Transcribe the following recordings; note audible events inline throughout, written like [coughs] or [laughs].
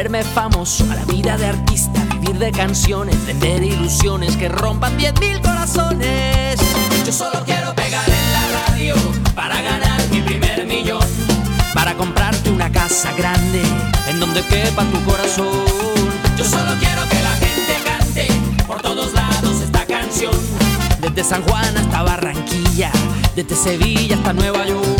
volverme famoso, a la vida de artista, vivir de canciones, vender ilusiones que rompan 10.000 corazones. Yo solo quiero pegar en la radio para ganar mi primer millón, para comprarte una casa grande en donde quepa tu corazón. Yo solo quiero que la gente cante por todos lados esta canción, desde San Juan hasta Barranquilla, desde Sevilla hasta Nueva York.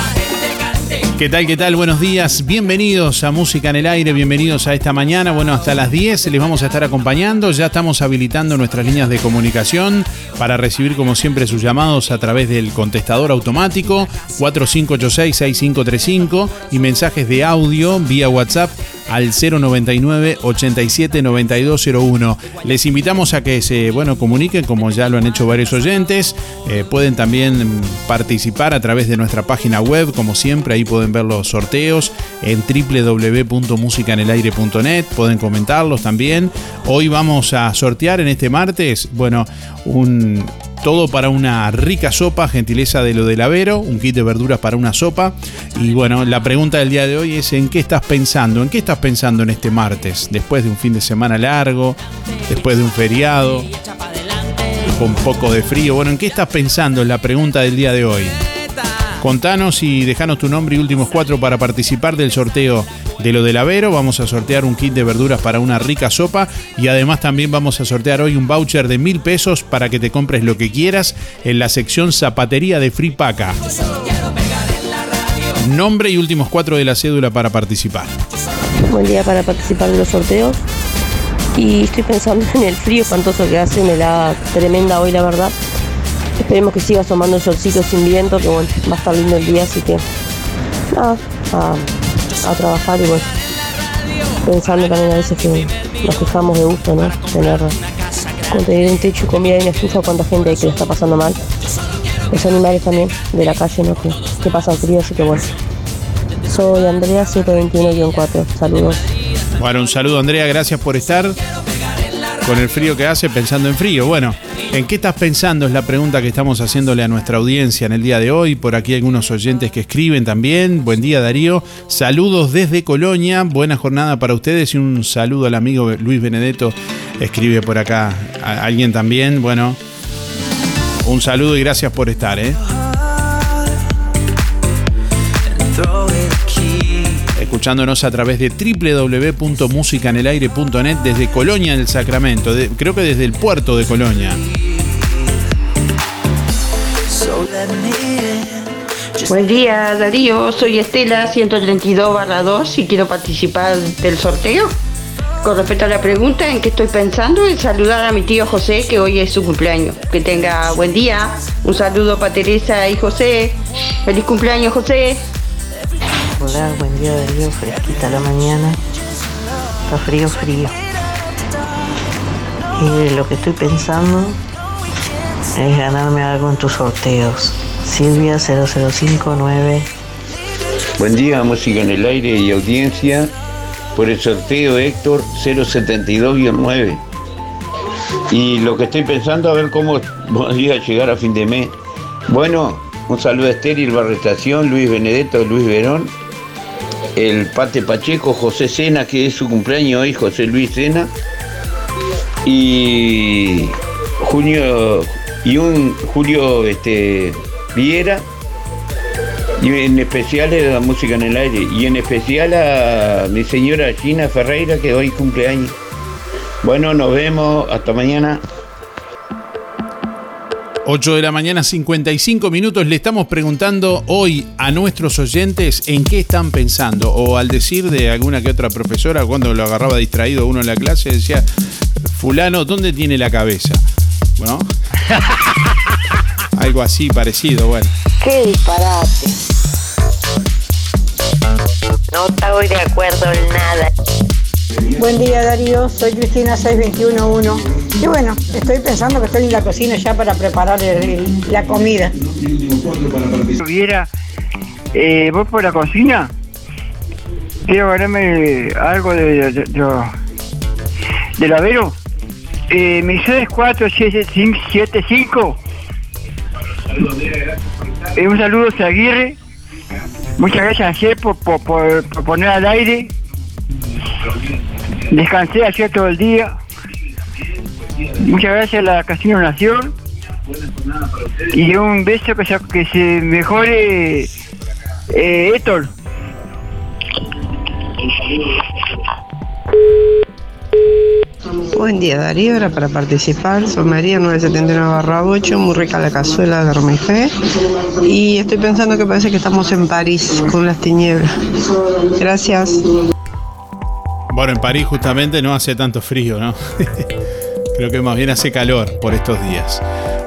¿Qué tal? ¿Qué tal? Buenos días. Bienvenidos a Música en el Aire, bienvenidos a esta mañana. Bueno, hasta las 10 les vamos a estar acompañando. Ya estamos habilitando nuestras líneas de comunicación para recibir como siempre sus llamados a través del contestador automático 4586-6535 y mensajes de audio vía WhatsApp al 099 87 9201. Les invitamos a que se bueno, comuniquen como ya lo han hecho varios oyentes. Eh, pueden también participar a través de nuestra página web, como siempre, ahí pueden ver los sorteos en www.musicanelaire.net, pueden comentarlos también. Hoy vamos a sortear en este martes, bueno, un todo para una rica sopa, gentileza de lo del Avero, un kit de verduras para una sopa. Y bueno, la pregunta del día de hoy es ¿en qué estás pensando? ¿En qué estás pensando en este martes? Después de un fin de semana largo, después de un feriado, con poco de frío. Bueno, ¿en qué estás pensando? Es la pregunta del día de hoy. Contanos y dejanos tu nombre y últimos cuatro para participar del sorteo de lo del Avero. Vamos a sortear un kit de verduras para una rica sopa y además también vamos a sortear hoy un voucher de mil pesos para que te compres lo que quieras en la sección zapatería de Free Paca. Nombre y últimos cuatro de la cédula para participar. Buen día para participar de los sorteos. Y estoy pensando en el frío espantoso que hace, me la tremenda hoy, la verdad. Esperemos que siga asomando el solcito sin viento, que bueno, va a estar lindo el día, así que nada, a, a trabajar y bueno, pensando también a veces que nos fijamos de gusto, ¿no? Tener, con tener un techo y comida y una estufa, cuánta gente que le está pasando mal. Los animales también de la calle, ¿no? Que, que pasan frío, así que bueno. Soy Andrea 721-4, saludos. Bueno, un saludo Andrea, gracias por estar con el frío que hace pensando en frío. Bueno, ¿en qué estás pensando? Es la pregunta que estamos haciéndole a nuestra audiencia en el día de hoy. Por aquí algunos oyentes que escriben también. Buen día Darío. Saludos desde Colonia. Buena jornada para ustedes y un saludo al amigo Luis Benedetto. Escribe por acá alguien también. Bueno, un saludo y gracias por estar. ¿eh? Escuchándonos a través de www.musicanelaire.net desde Colonia del Sacramento, creo que desde el puerto de Colonia. Buen día Darío, soy Estela 132 barra 2 y quiero participar del sorteo. Con respecto a la pregunta en qué estoy pensando, es saludar a mi tío José que hoy es su cumpleaños. Que tenga buen día. Un saludo para Teresa y José. Feliz cumpleaños José. Hola, buen día Darío, fresquita la mañana. Está frío, frío. Y lo que estoy pensando es ganarme algo en tus sorteos. Silvia 0059. Buen día, música en el aire y audiencia. Por el sorteo Héctor 072-9. Y lo que estoy pensando, a ver cómo podría llegar a fin de mes. Bueno, un saludo a Estéril Barrestación, Luis Benedetto, Luis Verón, el Pate Pacheco, José Sena, que es su cumpleaños hoy, José Luis Sena, y Junio, y un Julio este, Viera, y en especial a la música en el aire, y en especial a mi señora Gina Ferreira, que hoy cumpleaños. Bueno, nos vemos, hasta mañana. 8 de la mañana, 55 minutos. Le estamos preguntando hoy a nuestros oyentes en qué están pensando. O al decir de alguna que otra profesora, cuando lo agarraba distraído uno en la clase, decía, fulano, ¿dónde tiene la cabeza? Bueno, [laughs] algo así parecido, bueno. Qué disparate. No estoy de acuerdo en nada. Buen día Darío, soy Cristina 6211 y bueno, estoy pensando que estoy en la cocina ya para preparar el- la comida. Viera, eh, ¿vos por la cocina? Quiero ganarme algo de, de, de- del Avero. Eh, mi 64775. Eh, un saludo a Aguirre. Muchas gracias por, por, por- por poner al aire. Descansé ayer todo el día. Muchas gracias a la Casino Nación. Y un beso que se, que se mejore eh, Héctor. Buen día Darío, era para participar. Soy María 979-8, muy rica la cazuela de Romifé. Y estoy pensando que parece que estamos en París con las tinieblas. Gracias. Bueno, en París justamente no hace tanto frío, ¿no? [laughs] Creo que más bien hace calor por estos días.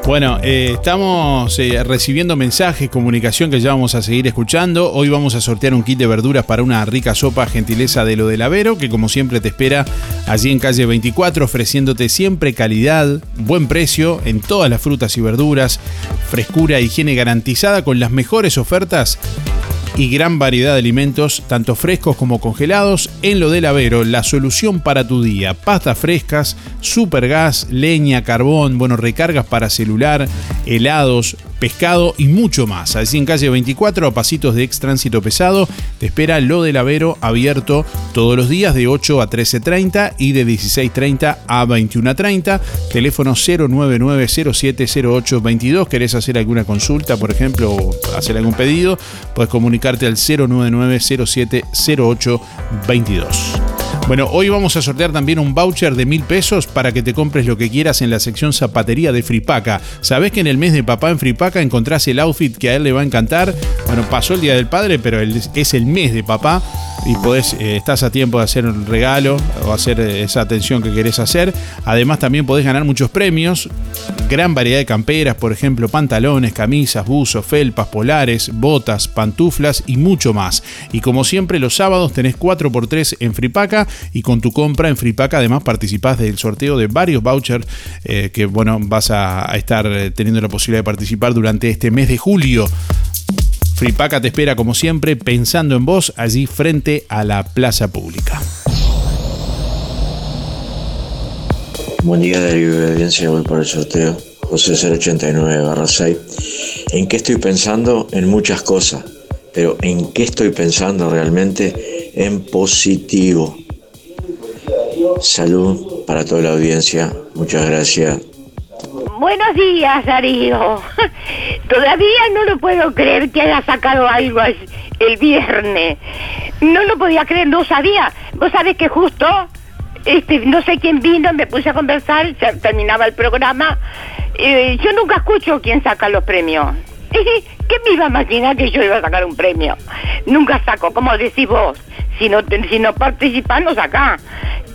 Bueno, eh, estamos eh, recibiendo mensajes, comunicación que ya vamos a seguir escuchando. Hoy vamos a sortear un kit de verduras para una rica sopa gentileza de lo del Avero, que como siempre te espera allí en calle 24, ofreciéndote siempre calidad, buen precio en todas las frutas y verduras, frescura higiene garantizada con las mejores ofertas y gran variedad de alimentos, tanto frescos como congelados, en lo del Avero, la solución para tu día. Pastas frescas, supergas, leña, carbón, bueno, recargas para celular, helados, pescado y mucho más. Así en calle 24, a pasitos de ex tránsito pesado, te espera lo del Avero abierto todos los días de 8 a 13.30 y de 16.30 a 21.30. Teléfono 099070822. ¿Querés hacer alguna consulta, por ejemplo, o hacer algún pedido? Puedes comunicarte al 099070822. Bueno, hoy vamos a sortear también un voucher de mil pesos para que te compres lo que quieras en la sección zapatería de Fripaca. ¿Sabés que en el mes de papá en Fripaca encontrás el outfit que a él le va a encantar? Bueno, pasó el Día del Padre, pero es el mes de papá y podés, eh, estás a tiempo de hacer un regalo o hacer eh, esa atención que querés hacer. Además, también podés ganar muchos premios. Gran variedad de camperas, por ejemplo, pantalones, camisas, buzos, felpas, polares, botas, pantuflas y mucho más. Y como siempre, los sábados tenés 4x3 en Fripaca y con tu compra en Fripaca además participás del sorteo de varios vouchers eh, que bueno, vas a, estar eh, teniendo la posibilidad de participar durante este mes de julio. Fripaca te espera como siempre pensando en vos allí frente a la plaza pública. Buen día de audiencia, voy por el sorteo. José 089 barra 6. ¿En qué estoy pensando? En muchas cosas. Pero ¿en qué estoy pensando realmente? En positivo. Salud para toda la audiencia. Muchas gracias. Buenos días, Darío. [laughs] Todavía no lo puedo creer que haya sacado algo el viernes. No lo podía creer, no sabía. Vos sabés que justo, este, no sé quién vino, me puse a conversar, terminaba el programa. Eh, yo nunca escucho quién saca los premios. [laughs] ¿Qué me iba a imaginar que yo iba a sacar un premio? Nunca saco, como decís vos. Si no, si no.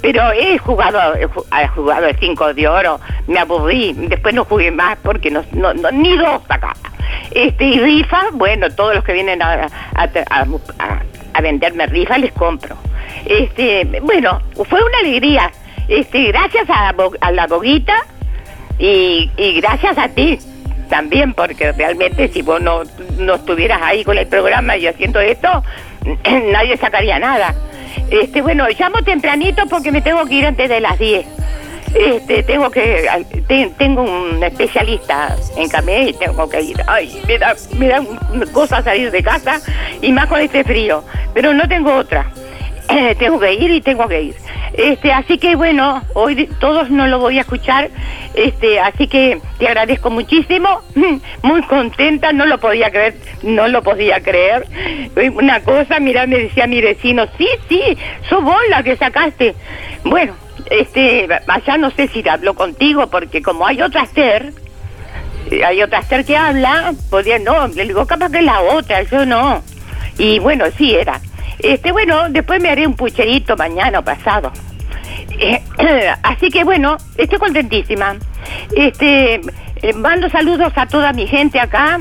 Pero he jugado, he ju- he jugado el 5 de oro, me aburrí, después no jugué más porque no, ni dos sacaba. Este, y rifa, bueno, todos los que vienen a, venderme rifa, les compro. Este, bueno, fue una alegría. Este, gracias a, la boguita y gracias a ti también, porque realmente si vos no, no estuvieras ahí con el programa y haciendo esto, [clears throat] nadie sacaría nada. Este, bueno, llamo tempranito porque me tengo que ir antes de las 10. Este, tengo que, tengo un especialista en camé y tengo que ir. Ay, me da, me da cosa salir de casa y más con este frío, pero no tengo otra. [clears throat] tengo que ir y tengo que ir. Este, así que bueno, hoy todos no lo voy a escuchar, este, así que te agradezco muchísimo, [clears throat] muy contenta, no lo podía creer, no lo podía creer. Una cosa, mira, me decía mi vecino, sí, sí, sos vos la que sacaste. Bueno, este, allá no sé si hablo contigo, porque como hay otra ser, eh, hay otra ser que habla, podía, no, le digo, capaz que es la otra, yo no. Y bueno, sí era. Este, bueno, después me haré un pucherito mañana o pasado. Eh, [clears throat] así que bueno, estoy contentísima. Este, eh, mando saludos a toda mi gente acá,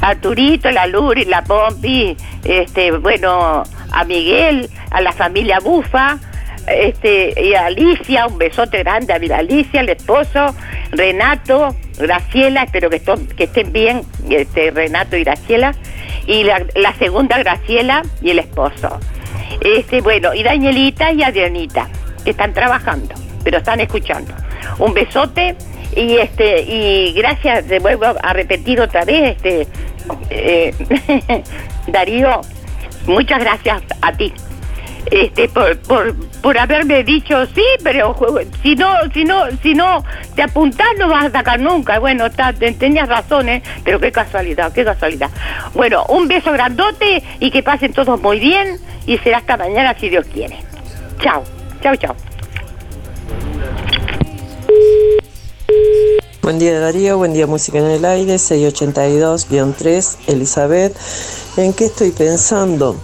a Turito, la Luri, la Pompi, este, bueno, a Miguel, a la familia Bufa, este, y a Alicia, un besote grande a mi Alicia, el esposo, Renato, Graciela, espero que, estén bien, este, Renato y Graciela, y la, segunda Graciela y el esposo. Este, bueno, y Danielita y Adrianita, que están trabajando, pero están escuchando. Un besote y este y gracias, de vuelvo a repetir otra vez, este eh, [laughs] Darío, muchas gracias a ti este por, por, por haberme dicho sí, pero si no, si no, si no te apuntás no vas a sacar nunca. Bueno, tenías razones, pero qué casualidad, qué casualidad. Bueno, un beso grandote y que pasen todos muy bien y será hasta mañana si Dios quiere. Chao, chao, chao. Buen día Darío, buen día Música en el Aire, 682-3, Elizabeth. ¿En qué estoy pensando?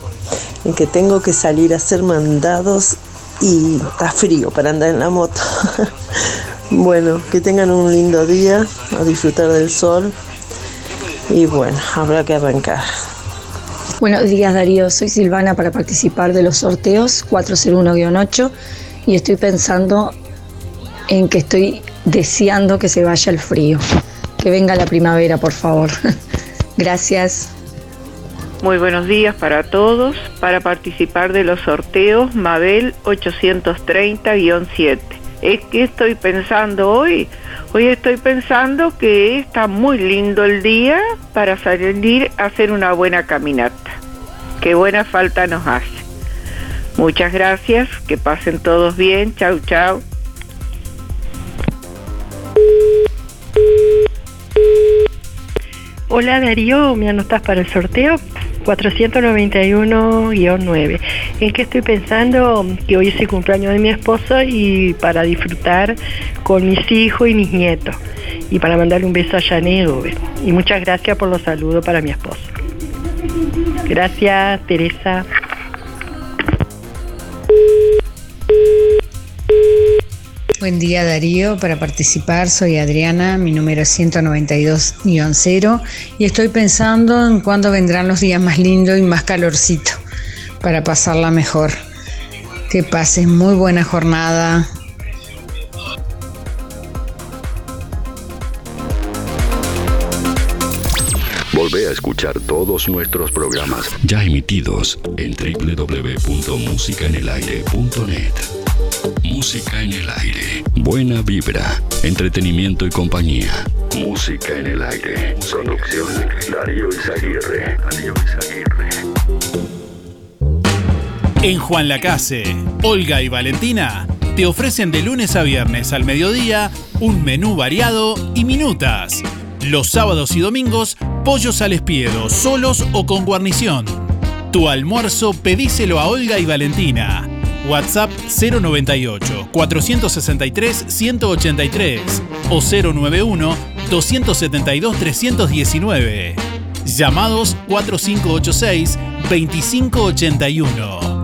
En que tengo que salir a hacer mandados y está frío para andar en la moto. [laughs] bueno, que tengan un lindo día, a disfrutar del sol y bueno, habrá que arrancar. Buenos días Darío, soy Silvana para participar de los sorteos 401-8 y estoy pensando en que estoy deseando que se vaya el frío, que venga la primavera por favor. [laughs] Gracias. Muy buenos días para todos. Para participar de los sorteos, Mabel 830-7. ¿Es que estoy pensando hoy? Hoy estoy pensando que está muy lindo el día para salir a hacer una buena caminata. Qué buena falta nos hace. Muchas gracias, que pasen todos bien. Chau, chau. Hola Darío, ¿me anotas para el sorteo? 491-9. ¿En qué estoy pensando? Que hoy es el cumpleaños de mi esposo y para disfrutar con mis hijos y mis nietos. Y para mandarle un beso a Janet Y muchas gracias por los saludos para mi esposo. Gracias, Teresa. Buen día Darío, para participar soy Adriana, mi número es 192-0 y estoy pensando en cuándo vendrán los días más lindos y más calorcito para pasarla mejor. Que pases muy buena jornada. Volvé a escuchar todos nuestros programas ya emitidos en www.musicaenelaire.net. Música en el aire. Buena vibra, entretenimiento y compañía. Música en el aire. Producción Darío Izaguirre. Darío. En Juan Lacase, Olga y Valentina te ofrecen de lunes a viernes al mediodía un menú variado y minutas. Los sábados y domingos, pollos al espiedo, solos o con guarnición. Tu almuerzo pedíselo a Olga y Valentina WhatsApp 098 463 183 o 091 272 319. Llamados 4586 2581.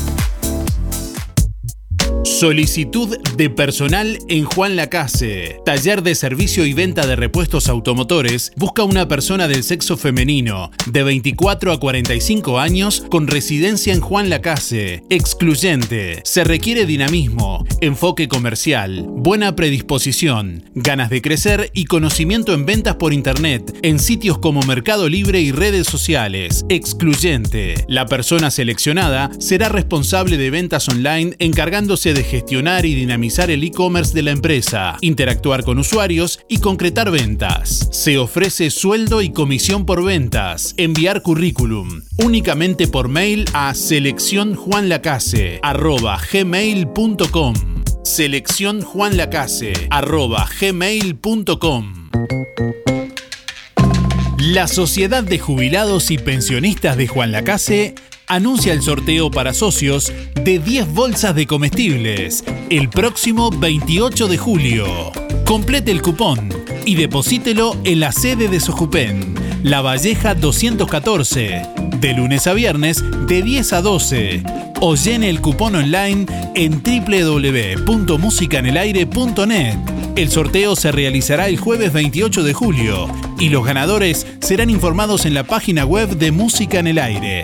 Solicitud de personal en Juan Lacase. Taller de servicio y venta de repuestos automotores. Busca una persona del sexo femenino de 24 a 45 años con residencia en Juan Lacase. Excluyente. Se requiere dinamismo, enfoque comercial, buena predisposición, ganas de crecer y conocimiento en ventas por internet en sitios como Mercado Libre y redes sociales. Excluyente. La persona seleccionada será responsable de ventas online encargándose de gestionar y dinamizar el e-commerce de la empresa, interactuar con usuarios y concretar ventas. Se ofrece sueldo y comisión por ventas. Enviar currículum únicamente por mail a seleccionjuanlacase@gmail.com. seleccionjuanlacase@gmail.com. La Sociedad de Jubilados y Pensionistas de Juan Lacase anuncia el sorteo para socios de 10 bolsas de comestibles el próximo 28 de julio. Complete el cupón y deposítelo en la sede de Sojupen, La Valleja 214, de lunes a viernes de 10 a 12 o llene el cupón online en www.musicanelaire.net. El sorteo se realizará el jueves 28 de julio y los ganadores serán informados en la página web de Música en el Aire.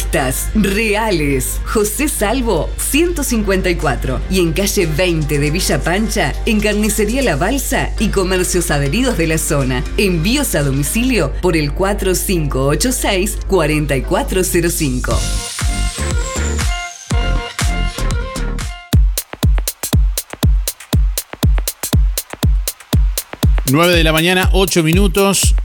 Reales. José Salvo 154 y en calle 20 de Villa Pancha, en Carnicería La Balsa y comercios adheridos de la zona. Envíos a domicilio por el 4586 4405. 9 de la mañana, 8 minutos.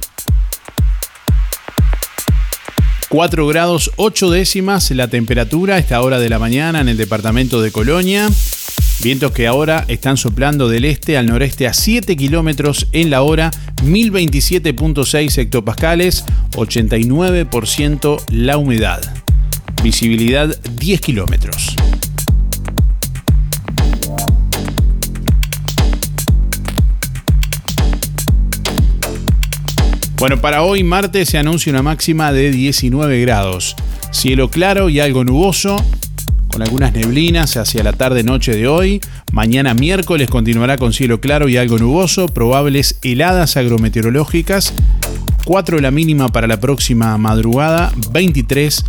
4 grados 8 décimas la temperatura a esta hora de la mañana en el departamento de Colonia. Vientos que ahora están soplando del este al noreste a 7 kilómetros en la hora, 1027.6 hectopascales, 89% la humedad. Visibilidad 10 kilómetros. Bueno, para hoy martes se anuncia una máxima de 19 grados. Cielo claro y algo nuboso, con algunas neblinas hacia la tarde-noche de hoy. Mañana miércoles continuará con cielo claro y algo nuboso, probables heladas agrometeorológicas. 4 la mínima para la próxima madrugada, 23,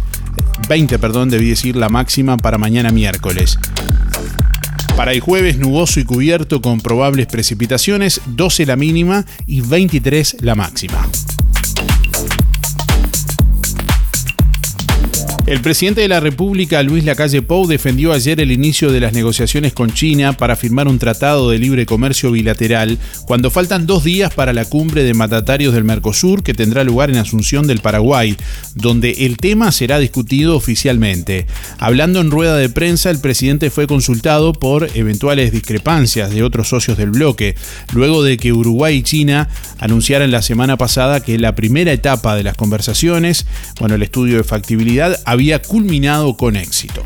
20, perdón, debí decir la máxima para mañana miércoles. Para el jueves nuboso y cubierto con probables precipitaciones, 12 la mínima y 23 la máxima. El presidente de la República, Luis Lacalle Pou, defendió ayer el inicio de las negociaciones con China para firmar un tratado de libre comercio bilateral cuando faltan dos días para la cumbre de mandatarios del Mercosur que tendrá lugar en Asunción del Paraguay, donde el tema será discutido oficialmente. Hablando en rueda de prensa, el presidente fue consultado por eventuales discrepancias de otros socios del bloque, luego de que Uruguay y China anunciaran la semana pasada que la primera etapa de las conversaciones, bueno, el estudio de factibilidad, había culminado con éxito.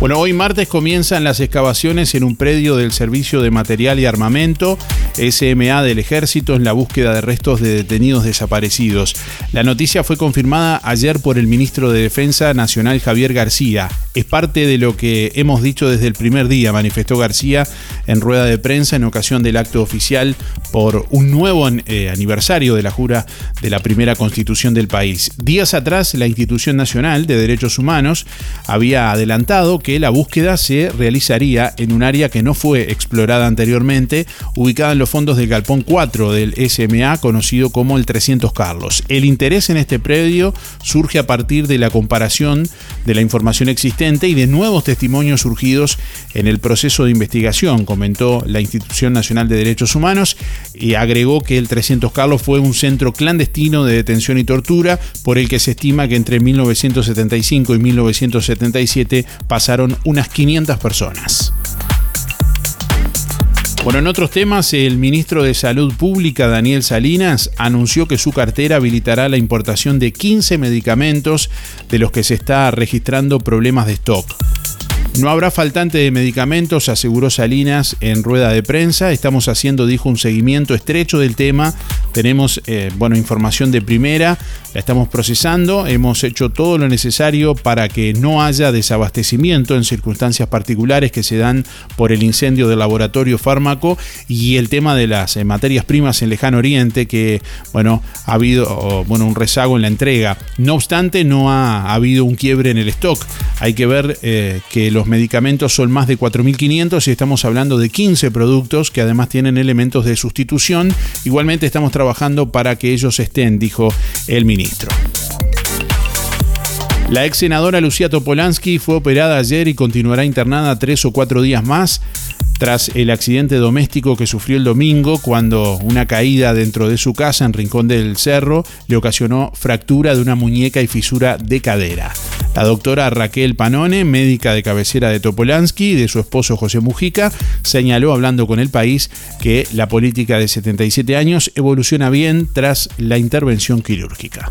Bueno, hoy martes comienzan las excavaciones en un predio del Servicio de Material y Armamento, SMA del Ejército, en la búsqueda de restos de detenidos desaparecidos. La noticia fue confirmada ayer por el ministro de Defensa Nacional Javier García. Es parte de lo que hemos dicho desde el primer día, manifestó García en rueda de prensa en ocasión del acto oficial por un nuevo eh, aniversario de la jura de la primera constitución del país. Días atrás, la Institución Nacional de Derechos Humanos había adelantado que la búsqueda se realizaría en un área que no fue explorada anteriormente, ubicada en los fondos del Galpón 4 del SMA, conocido como el 300 Carlos. El interés en este predio surge a partir de la comparación de la información existente y de nuevos testimonios surgidos en el proceso de investigación, comentó la Institución Nacional de Derechos Humanos y agregó que el 300 Carlos fue un centro clandestino de detención y tortura por el que se estima que entre 1975 y 1977 pasaron unas 500 personas. Bueno, en otros temas, el ministro de Salud Pública, Daniel Salinas, anunció que su cartera habilitará la importación de 15 medicamentos de los que se está registrando problemas de stock. No habrá faltante de medicamentos, aseguró Salinas en rueda de prensa. Estamos haciendo, dijo, un seguimiento estrecho del tema. Tenemos, eh, bueno, información de primera, la estamos procesando. Hemos hecho todo lo necesario para que no haya desabastecimiento en circunstancias particulares que se dan por el incendio del laboratorio fármaco y el tema de las eh, materias primas en Lejano Oriente, que, bueno, ha habido, bueno, un rezago en la entrega. No obstante, no ha, habido un quiebre en el stock. Hay que ver eh, que los medicamentos son más de 4.500 y estamos hablando de 15 productos que además tienen elementos de sustitución. Igualmente estamos trabajando para que ellos estén, dijo el ministro. La ex senadora Lucía Topolansky fue operada ayer y continuará internada tres o cuatro días más tras el accidente doméstico que sufrió el domingo cuando una caída dentro de su casa en Rincón del Cerro le ocasionó fractura de una muñeca y fisura de cadera. La doctora Raquel Panone, médica de cabecera de Topolansky y de su esposo José Mujica, señaló hablando con el país que la política de 77 años evoluciona bien tras la intervención quirúrgica.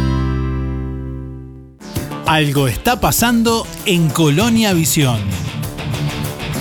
Algo está pasando en Colonia Visión.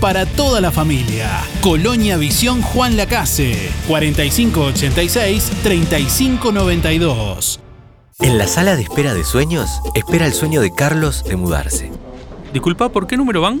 para toda la familia. Colonia Visión Juan Lacase, 4586-3592. En la sala de espera de sueños, espera el sueño de Carlos de mudarse. Disculpa, ¿por qué número van?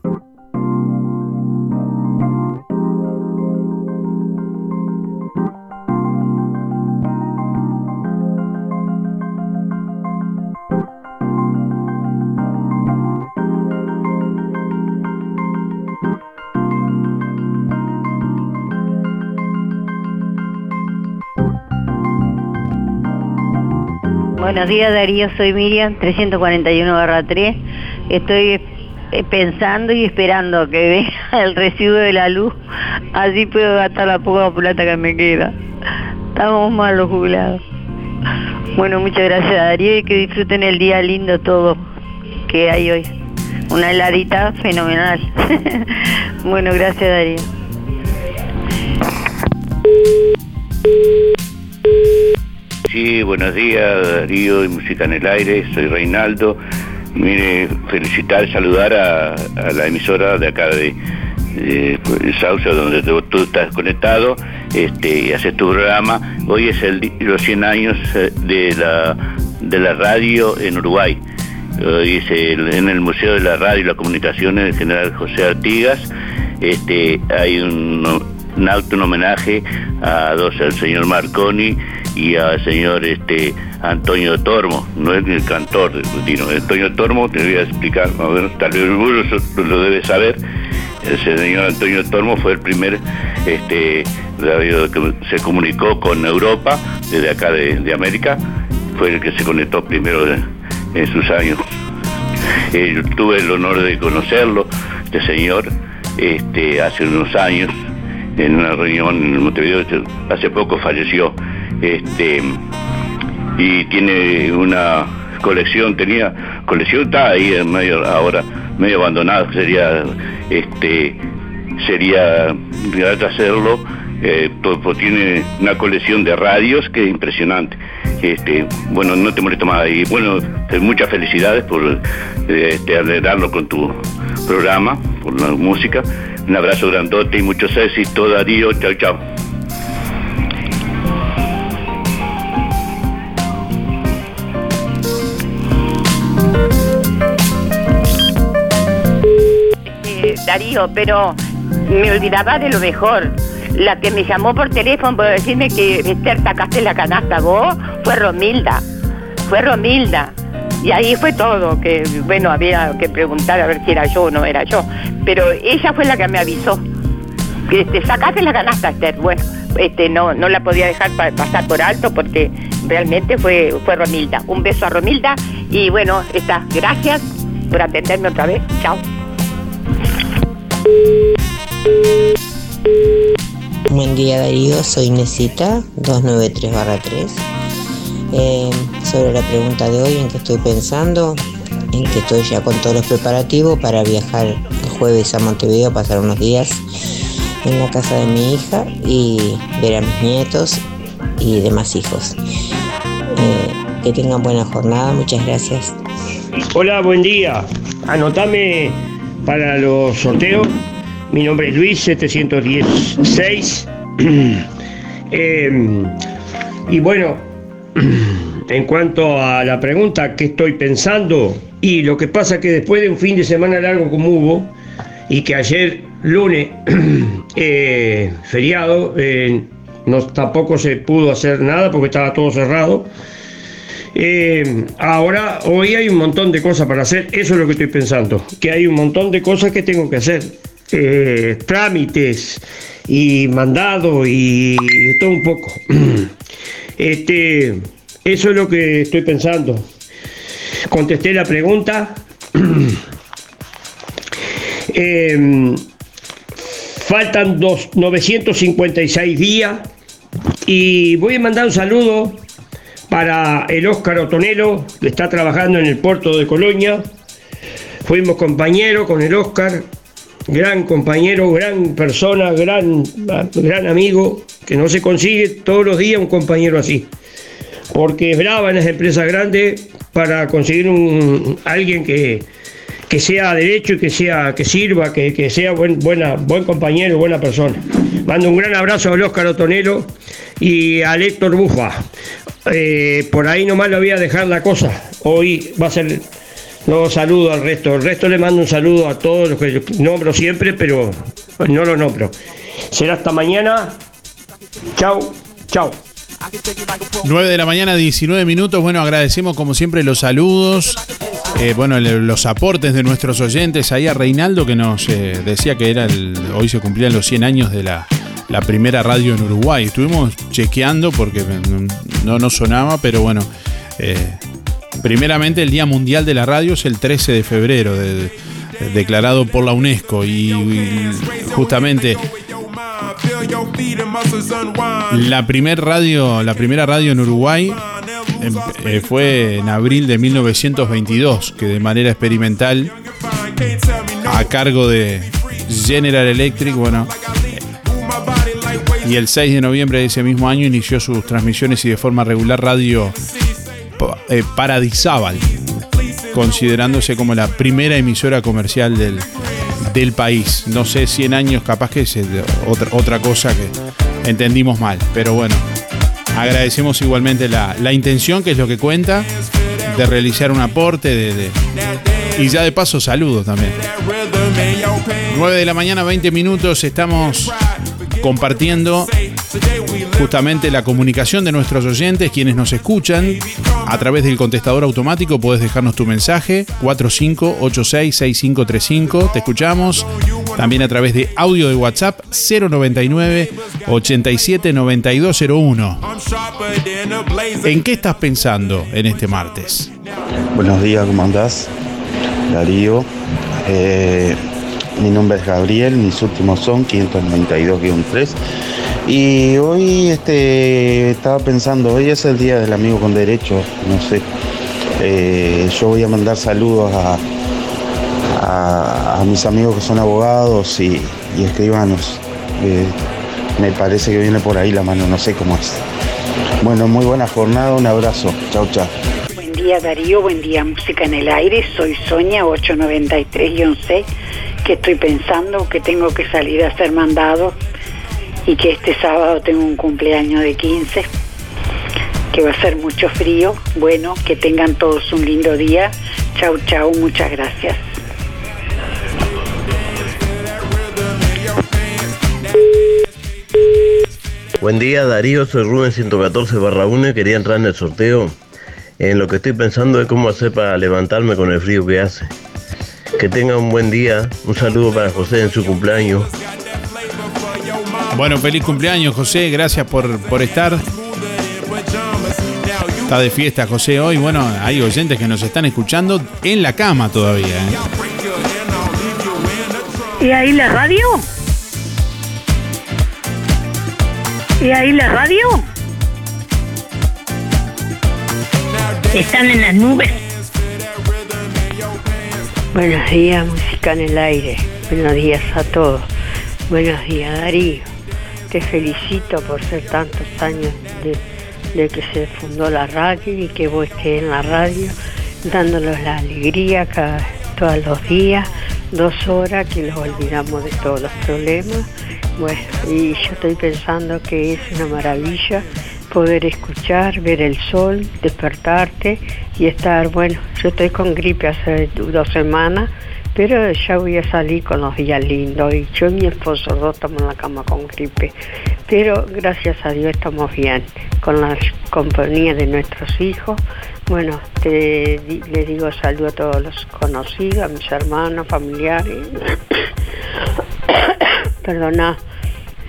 Buenos días Darío, soy Miriam, 341 3. Estoy eh, pensando y esperando que venga el residuo de la luz, así puedo gastar la poca plata que me queda. Estamos mal los jubilados. Bueno, muchas gracias Darío y que disfruten el día lindo todo que hay hoy. Una heladita fenomenal. [laughs] bueno, gracias Darío. Sí, buenos días, Darío y Música en el Aire, soy Reinaldo. Mire, felicitar, saludar a, la emisora de acá de, de Sauce, donde tú, estás conectado este, y haces tu programa. Hoy es el, los 100 años eh, de la, de la radio en Uruguay. Hoy es el- en el Museo de la Radio y la Comunicación del General José Artigas. Este, hay un, un auto, un homenaje a dos, al señor Marconi y al señor este Antonio Tormo, no es el cantor de Cutino, Antonio Tormo, te voy a explicar, a ver, tal vez vos lo, debes saber, el señor Antonio Tormo fue el primer este que se comunicó con Europa, desde acá de, de América, fue el que se conectó primero en, sus años. Eh, tuve el honor de conocerlo, este señor, este, hace unos años, en una reunión en Montevideo, hace poco falleció, este, y tiene una colección, tenía colección, está ahí en medio, ahora medio abandonada, sería, este, sería hacerlo, eh, tiene una colección de radios que es impresionante. Este, bueno, no te molesto más y bueno, muchas felicidades por este, alegrarlo con tu programa, por la música. Un abrazo grandote y muchos éxitos, Darío. Chao, chao. Darío, pero me olvidaba de lo mejor. La que me llamó por teléfono para decirme que Esther sacaste la canasta vos fue Romilda. Fue Romilda. Y ahí fue todo, que bueno, había que preguntar a ver si era yo o no era yo. Pero ella fue la que me avisó. Que este, sacaste la canasta, Esther. Bueno, este, no, no la podía dejar pa- pasar por alto porque realmente fue, fue Romilda. Un beso a Romilda y bueno, está. Gracias por atenderme otra vez. Chao. Buen día Darío, soy Nesita 293-3. Eh, sobre la pregunta de hoy, en que estoy pensando, en que estoy ya con todos los preparativos para viajar el jueves a Montevideo, pasar unos días en la casa de mi hija y ver a mis nietos y demás hijos. Eh, que tengan buena jornada, muchas gracias. Hola, buen día. Anotame para los sorteos. Mi nombre es Luis 716. [clears throat] Eh, y bueno, [clears throat] en cuanto a la pregunta que estoy pensando, y lo que pasa que después de un fin de semana largo como hubo, y que ayer lunes, [clears throat] eh, feriado, eh, no, tampoco se pudo hacer nada porque estaba todo cerrado. Eh, ahora, hoy hay un montón de cosas para hacer, eso es lo que estoy pensando, que hay un montón de cosas que tengo que hacer, Eh, trámites y mandado y todo un poco. [clears throat] Este, eso es lo que estoy pensando. Contesté la pregunta. Eh, [clears throat] faltan dos, 956 días y voy a mandar un saludo para el Óscar Otonero, que está trabajando en el puerto de Colonia. Fuimos compañeros con el Óscar gran compañero, gran persona, gran, gran amigo, que no se consigue todos los días un compañero así. Porque es brava en las empresas grandes para conseguir un, alguien que, que sea derecho y que sea que sirva, que, que sea buen, buena, buen compañero, buena persona. Mando un gran abrazo al Óscar Otonero y a Héctor Bufa. Eh, por ahí nomás lo voy a dejar la cosa. Hoy va a ser no saludo al resto. El resto le mando un saludo a todos los que nombro siempre, pero no lo nombro. Será hasta mañana. Chau, chau. 9 de la mañana, 19 minutos. Bueno, agradecemos como siempre los saludos, eh, bueno, los aportes de nuestros oyentes. Ahí a Reinaldo que nos eh, decía que era el, hoy se cumplían los 100 años de la, la primera radio en Uruguay. Estuvimos chequeando porque no nos sonaba, pero bueno, eh, primeramente el Día Mundial de la Radio es el 13 de febrero, de- declarado por la UNESCO y, y justamente la primer radio, la primera radio en Uruguay em, eh, fue en abril de 1922, que de manera experimental, a cargo de General Electric, bueno, y el 6 de noviembre de ese mismo año inició sus transmisiones y de forma regular radio eh, Paradisábal, considerándose como la primera emisora comercial del, del país. No sé, 100 años capaz que es otra, otra cosa que entendimos mal, pero bueno, agradecemos igualmente la, la intención, que es lo que cuenta, de realizar un aporte, de- y ya de paso saludos también. 9 de la mañana, 20 minutos, estamos compartiendo justamente la comunicación de nuestros oyentes, quienes nos escuchan a través del contestador automático. Puedes dejarnos tu mensaje 45866535. Te escuchamos también a través de audio de WhatsApp 099 879201. ¿En qué estás pensando en este martes? Buenos días, ¿cómo andás? Darío. Eh, mi nombre es Gabriel, mis últimos son 592-3. Y hoy este, estaba pensando, hoy es el día del amigo con derecho, no sé. Eh, yo voy a mandar saludos a, a- mis amigos que son abogados y, escribanos. Eh, me parece que viene por ahí la mano, no sé cómo es. Bueno, muy buena jornada, un abrazo. Chau, chau. Buen día Darío, buen día Música en el Aire, soy Sonia 893-6, que estoy pensando que tengo que salir a hacer mandado y que este sábado tengo un cumpleaños de 15, que va a ser mucho frío, bueno, que tengan todos un lindo día, chau chau, muchas gracias. Buen día Darío, soy Rubén 114 barra 1 quería entrar en el sorteo. En lo que estoy pensando es cómo hacer para levantarme con el frío que hace. Que tenga un buen día, un saludo para José en su cumpleaños. Bueno, feliz cumpleaños, José. Gracias por, por estar. Está de fiesta, José, hoy. Bueno, hay oyentes que nos están escuchando en la cama todavía. ¿eh? ¿Y ahí la radio? ¿Y ahí la radio? Están en las nubes. Buenos días, música en el aire. Buenos días a todos. Buenos días, Darío. Te felicito por ser tantos años de, que se fundó la radio y que vos estés en la radio, dándonos la alegría todos los días, dos horas que nos olvidamos de todos los problemas. Bueno, y yo estoy pensando que es una maravilla poder escuchar, ver el sol, despertarte y estar, bueno, yo estoy con gripe hace dos semanas, pero ya voy a salir con los días lindos y yo y mi esposo dos estamos en la cama con gripe, pero gracias a Dios estamos bien, con la compañía de nuestros hijos. Bueno, te, le digo saludo a todos los conocidos, a mis hermanos, familiares. [coughs] Perdona,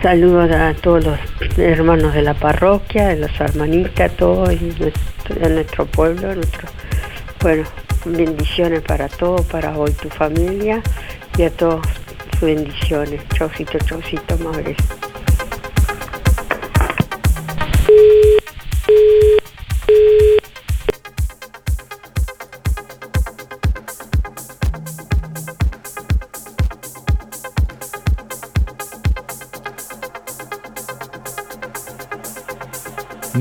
saludos a todos los hermanos de la parroquia, de las hermanitas, todos de nuestro pueblo, nuestro, bueno, bendiciones para todos, para hoy tu familia y a todos bendiciones. Chaucito, chaucito, madre.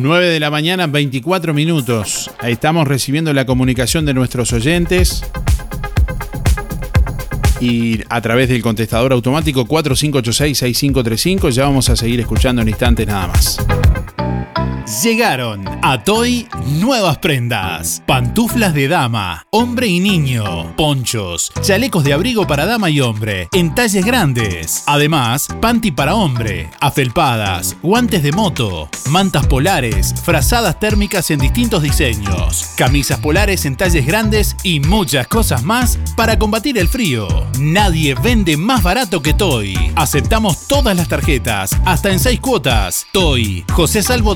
9 de la mañana, 24 minutos. Estamos recibiendo la comunicación de nuestros oyentes. Y a través del contestador automático 4586-6535 ya vamos a seguir escuchando en instantes nada más. Llegaron a Toy nuevas prendas. Pantuflas de dama, hombre y niño, ponchos, chalecos de abrigo para dama y hombre, en talles grandes. Además, panty para hombre, afelpadas, guantes de moto, mantas polares, frazadas térmicas en distintos diseños, camisas polares en talles grandes y muchas cosas más para combatir el frío. Nadie vende más barato que Toy. Aceptamos todas las tarjetas, hasta en seis cuotas. Toy, José Salvo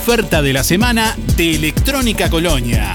Oferta de la semana de Electrónica Colonia.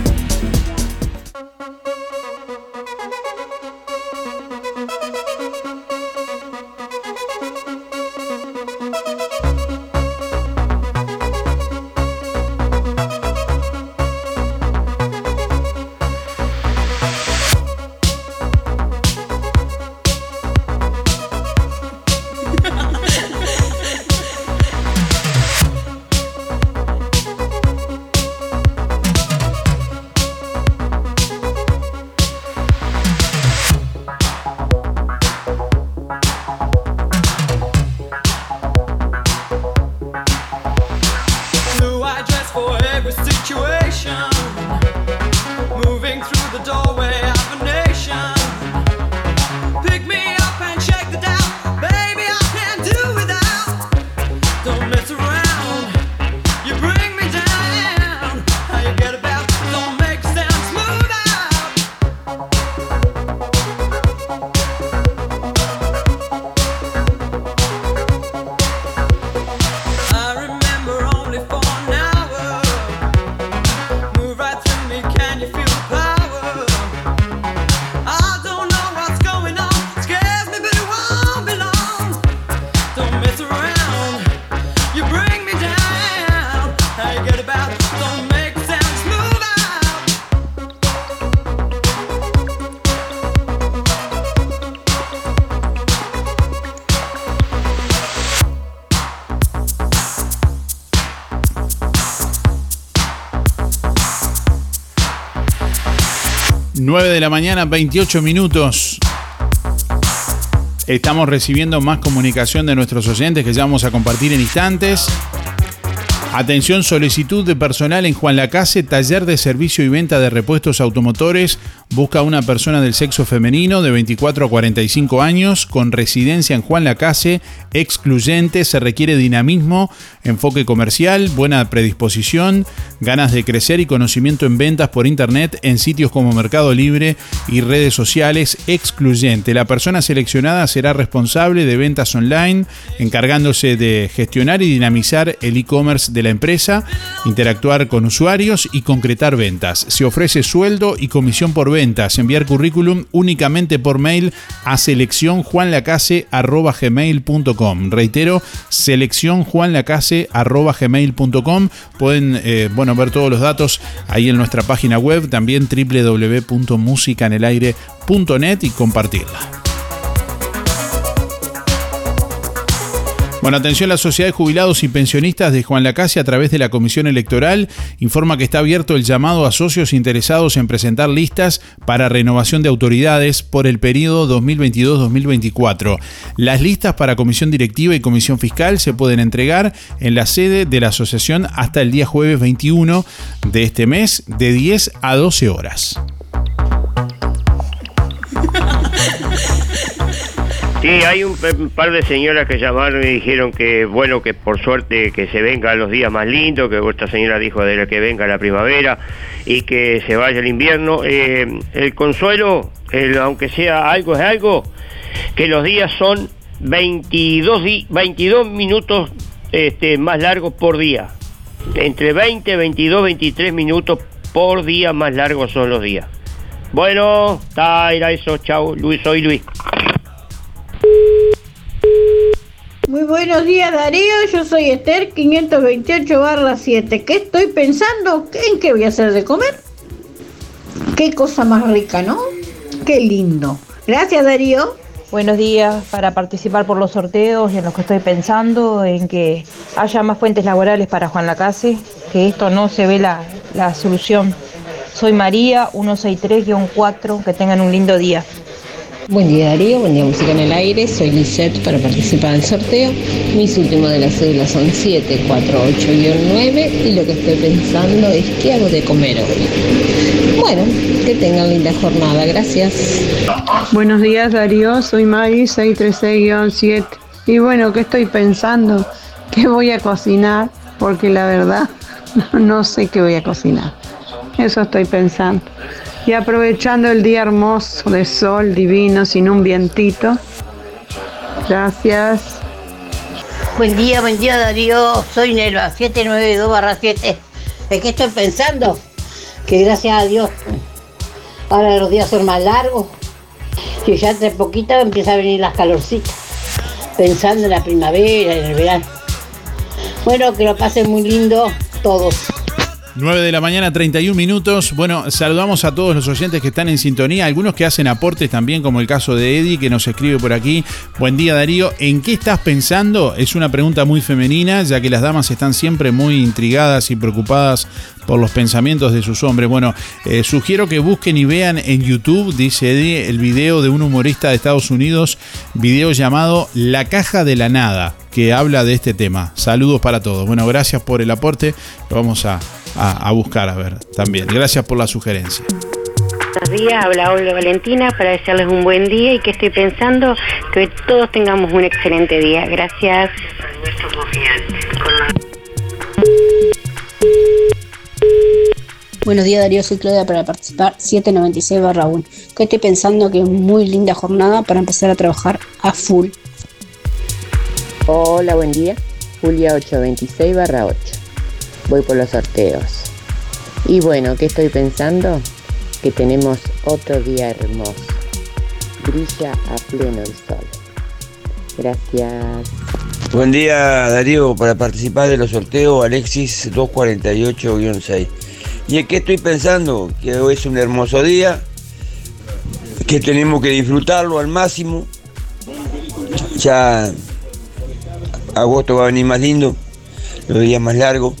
La mañana, 28 minutos. Estamos recibiendo más comunicación de nuestros oyentes que ya vamos a compartir en instantes. Atención, solicitud de personal en Juan Lacase, taller de servicio y venta de repuestos automotores. Busca una persona del sexo femenino de 24 a 45 años con residencia en Juan Lacase, excluyente, se requiere dinamismo, enfoque comercial, buena predisposición, ganas de crecer y conocimiento en ventas por internet en sitios como Mercado Libre y redes sociales, excluyente. La persona seleccionada será responsable de ventas online, encargándose de gestionar y dinamizar el e-commerce de la empresa, interactuar con usuarios y concretar ventas. Se ofrece sueldo y comisión por ventas. Enviar currículum únicamente por mail a seleccionjuanlacase.gmail.com. Reitero, seleccionjuanlacase.gmail.com. Pueden eh, bueno, ver todos los datos ahí en nuestra página web, también www.musicanelaire.net y compartirla. Bueno, atención, la Sociedad de Jubilados y Pensionistas de Juan Lacase a través de la Comisión Electoral informa que está abierto el llamado a socios interesados en presentar listas para renovación de autoridades por el periodo 2022-2024. Las listas para Comisión Directiva y Comisión Fiscal se pueden entregar en la sede de la asociación hasta el día jueves 21 de este mes de 10 a 12 horas. Sí, hay un, par de señoras que llamaron y dijeron que, bueno, que por suerte que se vengan los días más lindos, que esta señora dijo de que venga la primavera y que se vaya el invierno. Eh, el consuelo, el- aunque sea algo es algo, que los días son 22, di- 22 minutos este, más largos por día. Entre 20, 22, 23 minutos por día más largos son los días. Bueno, está, era eso, chao, Luis, soy Luis. Muy buenos días Darío, yo soy Esther 528 barra 7. ¿Qué estoy pensando? ¿En qué voy a hacer de comer? Qué cosa más rica, ¿no? Qué lindo. Gracias Darío. Buenos días para participar por los sorteos y en lo que estoy pensando en que haya más fuentes laborales para Juan Lacase, que esto no se ve la, la solución. Soy María, 163-4, que tengan un lindo día. Buen día Darío, buen día Música en el Aire, soy Lisette para participar del sorteo. Mis últimos de las cédulas son 748-9 y lo que estoy pensando es qué hago de comer hoy. Bueno, que tengan linda jornada, gracias. Buenos días Darío, soy Mari 636-7 y bueno, ¿qué estoy pensando? ¿Qué voy a cocinar? Porque la verdad [laughs] no sé qué voy a cocinar. Eso estoy pensando. Y aprovechando el día hermoso de sol divino sin un vientito. Gracias. Buen día, buen día Darío, soy Nelva, 792 barra 7. ¿En qué estoy pensando? Que gracias a Dios ahora los días son más largos y ya entre poquito empieza a venir las calorcitas. Pensando en la primavera, en el verano. Bueno, que lo pasen muy lindo todos. 9 de la mañana, 31 minutos. Bueno, saludamos a todos los oyentes que están en sintonía, algunos que hacen aportes también, como el caso de Eddie, que nos escribe por aquí. Buen día, Darío. ¿En qué estás pensando? Es una pregunta muy femenina, ya que las damas están siempre muy intrigadas y preocupadas por los pensamientos de sus hombres. Bueno, eh, sugiero que busquen y vean en YouTube, dice Eddie, el video de un humorista de Estados Unidos, video llamado La Caja de la Nada, que habla de este tema. Saludos para todos. Bueno, gracias por el aporte. Vamos a, a- a buscar, a ver, también. Gracias por la sugerencia. Buenos días, habla Olga Valentina para desearles un buen día y que estoy pensando que todos tengamos un excelente día. Gracias. Buenos días Darío, soy Claudia para participar 796 barra 1. Que estoy pensando que es muy linda jornada para empezar a trabajar a full. Hola, buen día. Julia 826 barra 8. Voy por los sorteos. Y bueno, ¿qué estoy pensando? Que tenemos otro día hermoso. Brilla a pleno el sol. Gracias. Buen día Darío, para participar de los sorteos Alexis 248-6. ¿Y en qué estoy pensando? Que hoy es un hermoso día, que tenemos que disfrutarlo al máximo. Ya agosto va a venir más lindo, los días más largos.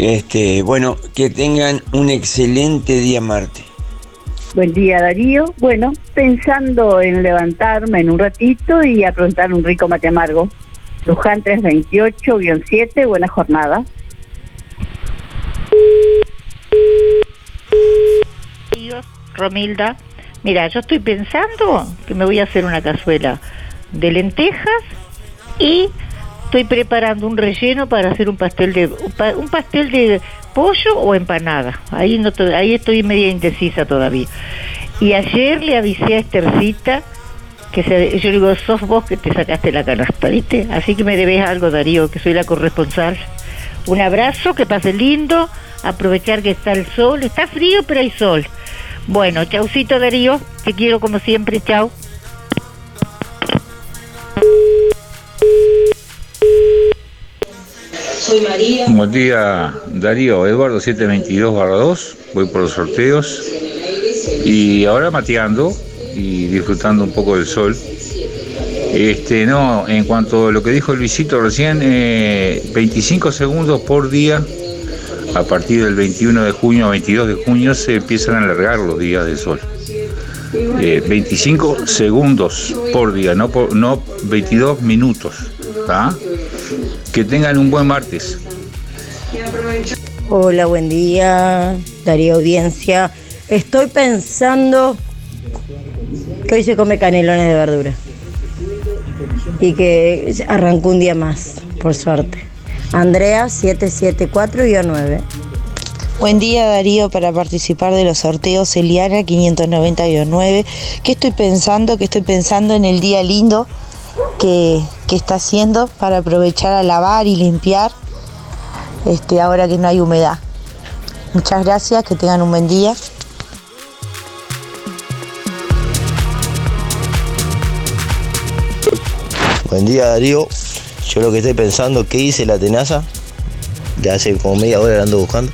Este, bueno, que tengan un excelente día martes. Buen día Darío. Bueno, pensando en levantarme en un ratito y afrontar un rico mate amargo. Luján 328-7, buena jornada. Romilda, mira, yo estoy pensando que me voy a hacer una cazuela de lentejas y estoy preparando un relleno para hacer un pastel de un pa- un pastel de pollo o empanada. Ahí no ahí estoy media indecisa todavía. Y ayer le avisé a Estercita que se, yo digo, sos vos que te sacaste la canasta, ¿viste? Así que me debes algo, Darío, que soy la corresponsal. Un abrazo, que pase lindo, aprovechar que está el sol, está frío pero hay sol. Bueno, chaucito Darío, te quiero como siempre, chau. Soy María. Buen día, Darío. Eduardo 722 2. Voy por los sorteos. Y ahora mateando y disfrutando un poco del sol. Este, no, en cuanto a lo que dijo Luisito recién, eh, 25 segundos por día, a partir del 21 de junio a 22 de junio se empiezan a alargar los días de sol. Eh, 25 segundos por día, no, por- no 22 minutos. ¿tá? Que tengan un buen martes. Hola, buen día, Darío Audiencia. Estoy pensando que hoy se come canelones de verdura y que arrancó un día más, por suerte. Andrea 774-9. Buen día Darío para participar de los sorteos Eliana 590-9. ¿Qué estoy pensando? Que estoy pensando en el día lindo que, está haciendo para aprovechar a lavar y limpiar este, ahora que no hay humedad. Muchas gracias, que tengan un buen día. Buen día Darío, yo lo que estoy pensando, ¿qué hice la tenaza? Ya hace como media hora la ando buscando.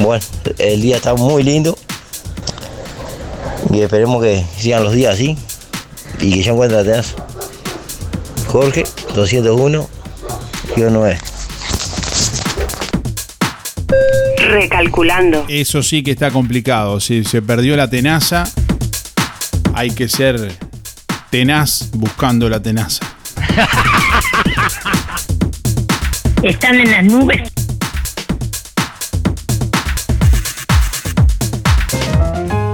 Bueno, el día está muy lindo y esperemos que sigan los días así y que yo encuentre la tenaza. Jorge, 201, 9. Recalculando. Eso sí que está complicado. Si se perdió la tenaza, hay que ser tenaz buscando la tenaza. [laughs] Están en las nubes.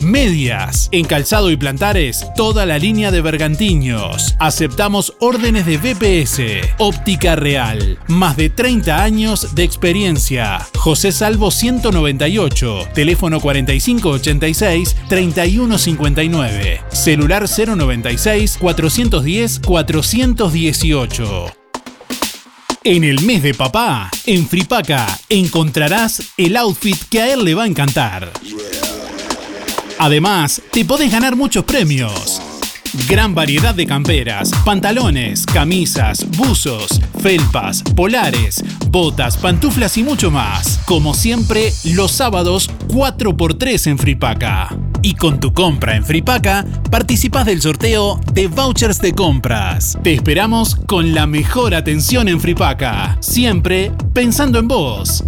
medias. En calzado y plantares, toda la línea de bergantiños. Aceptamos órdenes de BPS. Óptica Real. Más de 30 años de experiencia. José Salvo 198. Teléfono 4586-3159. Celular 096-410-418. En el mes de papá, en Fripaca, encontrarás el outfit que a él le va a encantar. Además, te podés ganar muchos premios. Gran variedad de camperas, pantalones, camisas, buzos, felpas, polares, botas, pantuflas y mucho más. Como siempre, los sábados 4x3 en Fripaca. Y con tu compra en Fripaca, participas del sorteo de vouchers de compras. Te esperamos con la mejor atención en Fripaca. Siempre pensando en vos.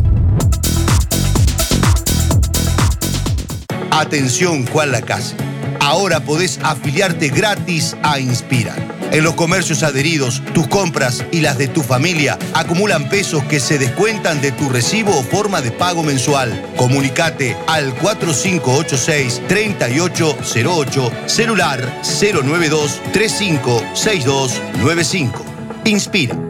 Atención Juan Lacase. Ahora podés afiliarte gratis a Inspira. En los comercios adheridos, tus compras y las de tu familia acumulan pesos que se descuentan de tu recibo o forma de pago mensual. Comunicate al 4586-3808, celular 092 356295. Inspira.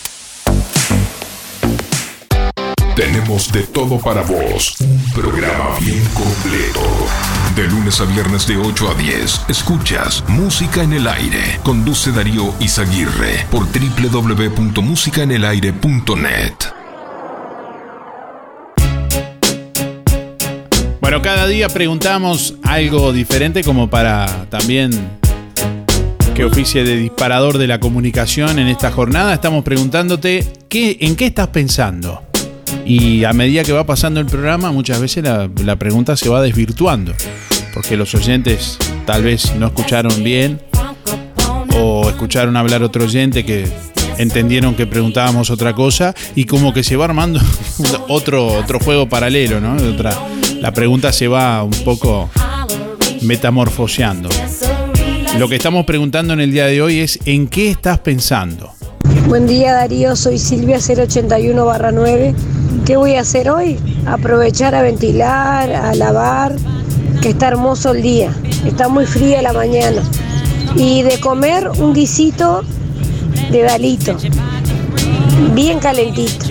Tenemos de todo para vos. Un programa bien completo. De lunes a viernes de 8 a 10. Escuchas Música en el Aire. Conduce Darío Izaguirre por www.musicaenelaire.net. Bueno, cada día preguntamos algo diferente como para también que oficie de disparador de la comunicación en esta jornada. Estamos preguntándote qué, en qué estás pensando. Y a medida que va pasando el programa, muchas veces la, pregunta se va desvirtuando. Porque los oyentes tal vez no escucharon bien o escucharon hablar otro oyente que entendieron que preguntábamos otra cosa y como que se va armando [laughs] otro, otro juego paralelo, ¿no? La pregunta se va un poco metamorfoseando. Lo que estamos preguntando en el día de hoy es ¿en qué estás pensando? Buen día Darío, soy Silvia 081 barra 9. ¿Qué voy a hacer hoy? Aprovechar a ventilar, a lavar, que está hermoso el día. Está muy fría la mañana. Y de comer un guisito de dalito, bien calentito.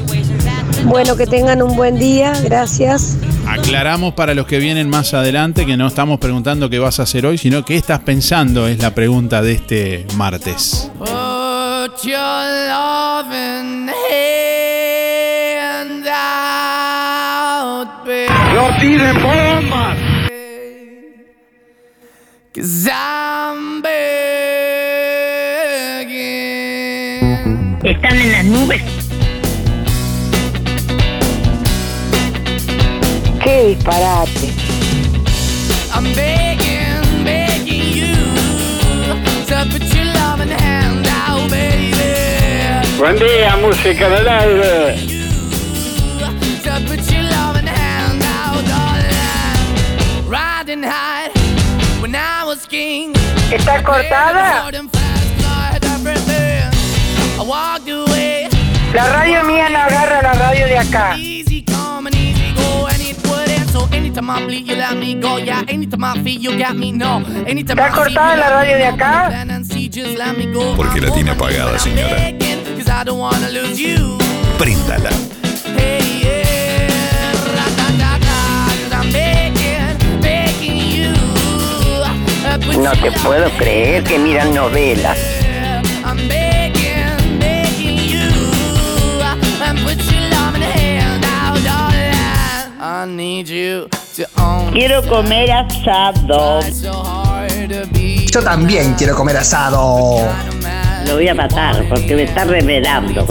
Bueno, que tengan un buen día, gracias. Aclaramos para los que vienen más adelante que no estamos preguntando qué vas a hacer hoy, sino qué estás pensando es la pregunta de este martes. Están en las nubes. Qué disparate. I'm begging, begging you to put your loving hand out, baby. Buen día, música en el aire. To put your loving hand out, darling. Riding high ¿Está cortada? La radio mía no agarra la radio de acá. ¿Está cortada la radio de acá? Porque la tiene apagada, señora. Cause No te puedo creer que miran novelas. Quiero comer asado. Yo también quiero comer asado. Lo voy a matar porque me está revelando.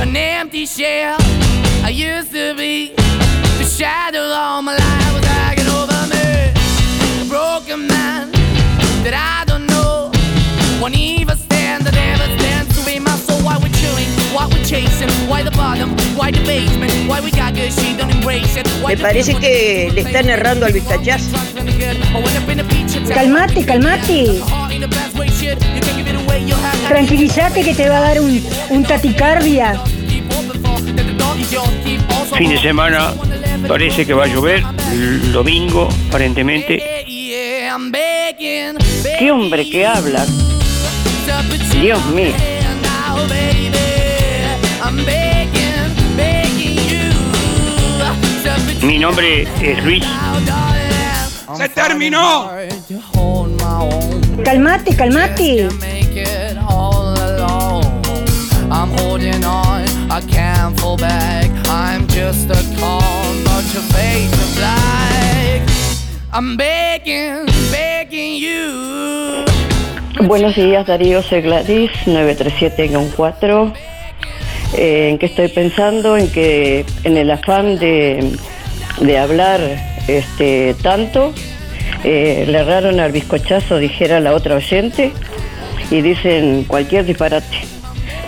An empty shell. I used to be. Shadow all my life was hanging over me. A broken man that I don't know. Won't even stand, that never stands to be my soul. Why we're chilling, why we're chasing, why the bottom, why the basement, why we got good, she don't embrace it. Why Me parece que le están errando al vistachazo. Calmate, calmate. Tranquilízate que te va a dar un, un taticardia. Fin de semana parece que va a llover. El domingo, aparentemente. ¿Qué hombre que habla? Dios mío. Mi nombre es Luis. ¡Se terminó! Calmate, calmate. I'm holding on, I can't fall back. I'm begging, begging you. Buenos días, Darío. Soy Gladys, 937-4. Eh, ¿En qué estoy pensando? En que en el afán de, de hablar este, tanto, eh, le erraron al bizcochazo, dijera la otra oyente, y dicen cualquier disparate.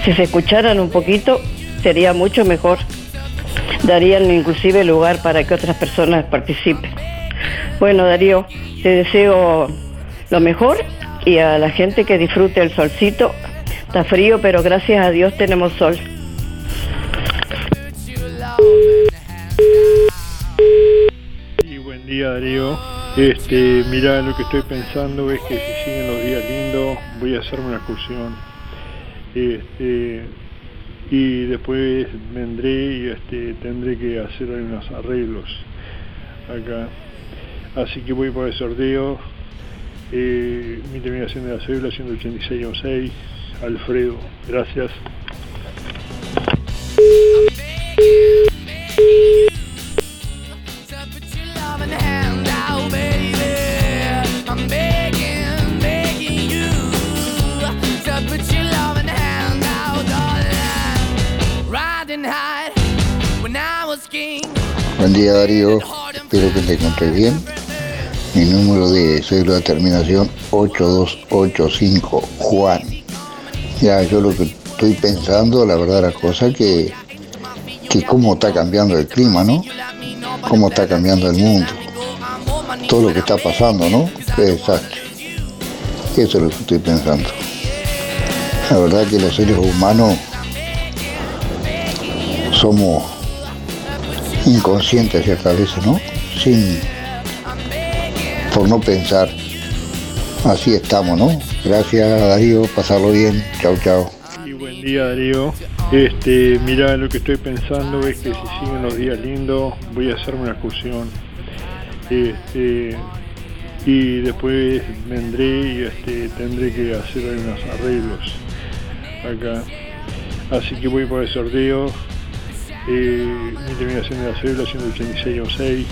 Si se escucharan un poquito, sería mucho mejor. Darían inclusive lugar para que otras personas participen. Bueno, Darío, te deseo lo mejor y a la gente que disfrute el solcito. Está frío, pero gracias a Dios tenemos sol. Y buen día Darío. Este, mira, lo que estoy pensando es que si siguen los días lindos, voy a hacerme una excursión. Este, y después vendré y este, tendré que hacer unos arreglos acá. Así que voy por el sorteo. Eh, mi terminación de la cédula 186 Alfredo. Gracias. Buen día Darío, espero que te encontres bien. Mi número de cédula de terminación 8285 Juan. Ya, yo lo que estoy pensando, la verdad, la cosa que, que cómo está cambiando el clima, ¿no? Cómo está cambiando el mundo. Todo lo que está pasando, ¿no? Qué desastre. Eso es lo que estoy pensando. La verdad que los seres humanos somos inconscientes ciertas veces, ¿no? Sin, por no pensar. Así estamos, ¿no? Gracias Darío, pasarlo bien. Chau, chau. Y buen día Darío. Este, mira, lo que estoy pensando es que si siguen los días lindos, voy a hacerme una excursión. Este, y después vendré y este, tendré que hacer unos arreglos acá. Así que voy por el sorteo. Eh, mi terminación de la cédula 186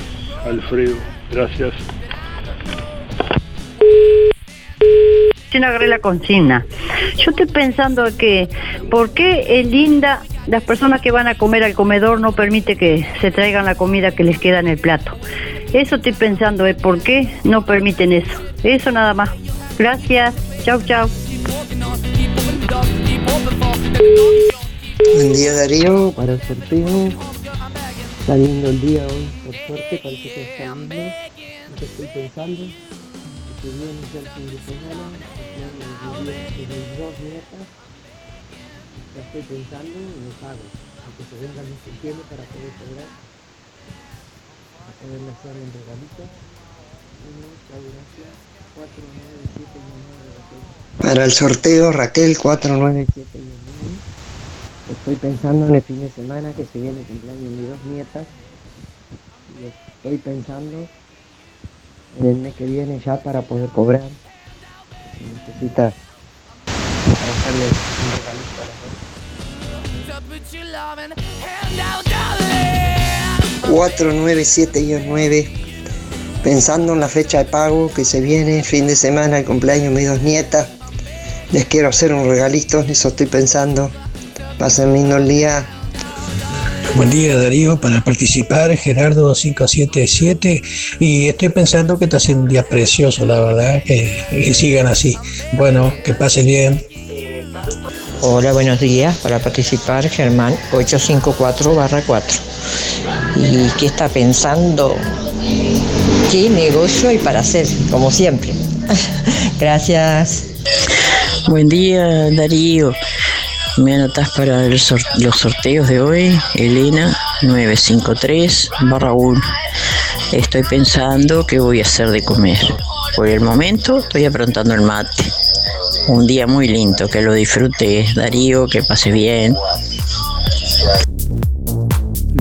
Alfredo. Gracias. Yo agarré la consigna. Yo estoy pensando que, ¿por qué es linda las personas que van a comer al comedor no permite que se traigan la comida que les queda en el plato? Eso estoy pensando, ¿eh? ¿por qué no permiten eso? Eso nada más. Gracias. Chau, chau. Buen día Darío, para el sorteo. Está lindo el día hoy, por suerte, parece que está lindo. Lo que estoy pensando, que viene ya el fin de semana, cumpleaños de dos nietas. Ya estoy pensando en los pagos, aunque se vengan en septiembre para poder cobrar, para poderle hacer el regalito. Muchas gracias. 497 Para el sorteo, Raquel 497 Estoy pensando en el fin de semana que se viene el cumpleaños de mis dos nietas. Estoy pensando en el mes que viene ya para poder cobrar. Si necesita para hacerle un regalito a las dos. To put your loving hand out, darling. 497-9 pensando en la fecha de pago que se viene, fin de semana, el cumpleaños de mis dos nietas. Les quiero hacer un regalito, en eso estoy pensando. Pasen lindo el día. Buen día Darío, para participar Gerardo 577 y estoy pensando que está siendo un día precioso, la verdad, que, que sigan así. Bueno, que pasen bien. Hola, buenos días. Para participar, Germán 854-4. ¿Y qué está pensando? ¿Qué negocio hay para hacer? Como siempre. [laughs] Gracias. Buen día, Darío. Me anotás para el sor- los sorteos de hoy, Elena 953 barra 1. Estoy pensando qué voy a hacer de comer. Por el momento estoy aprontando el mate. Un día muy lindo, que lo disfrutes, Darío, que pase bien.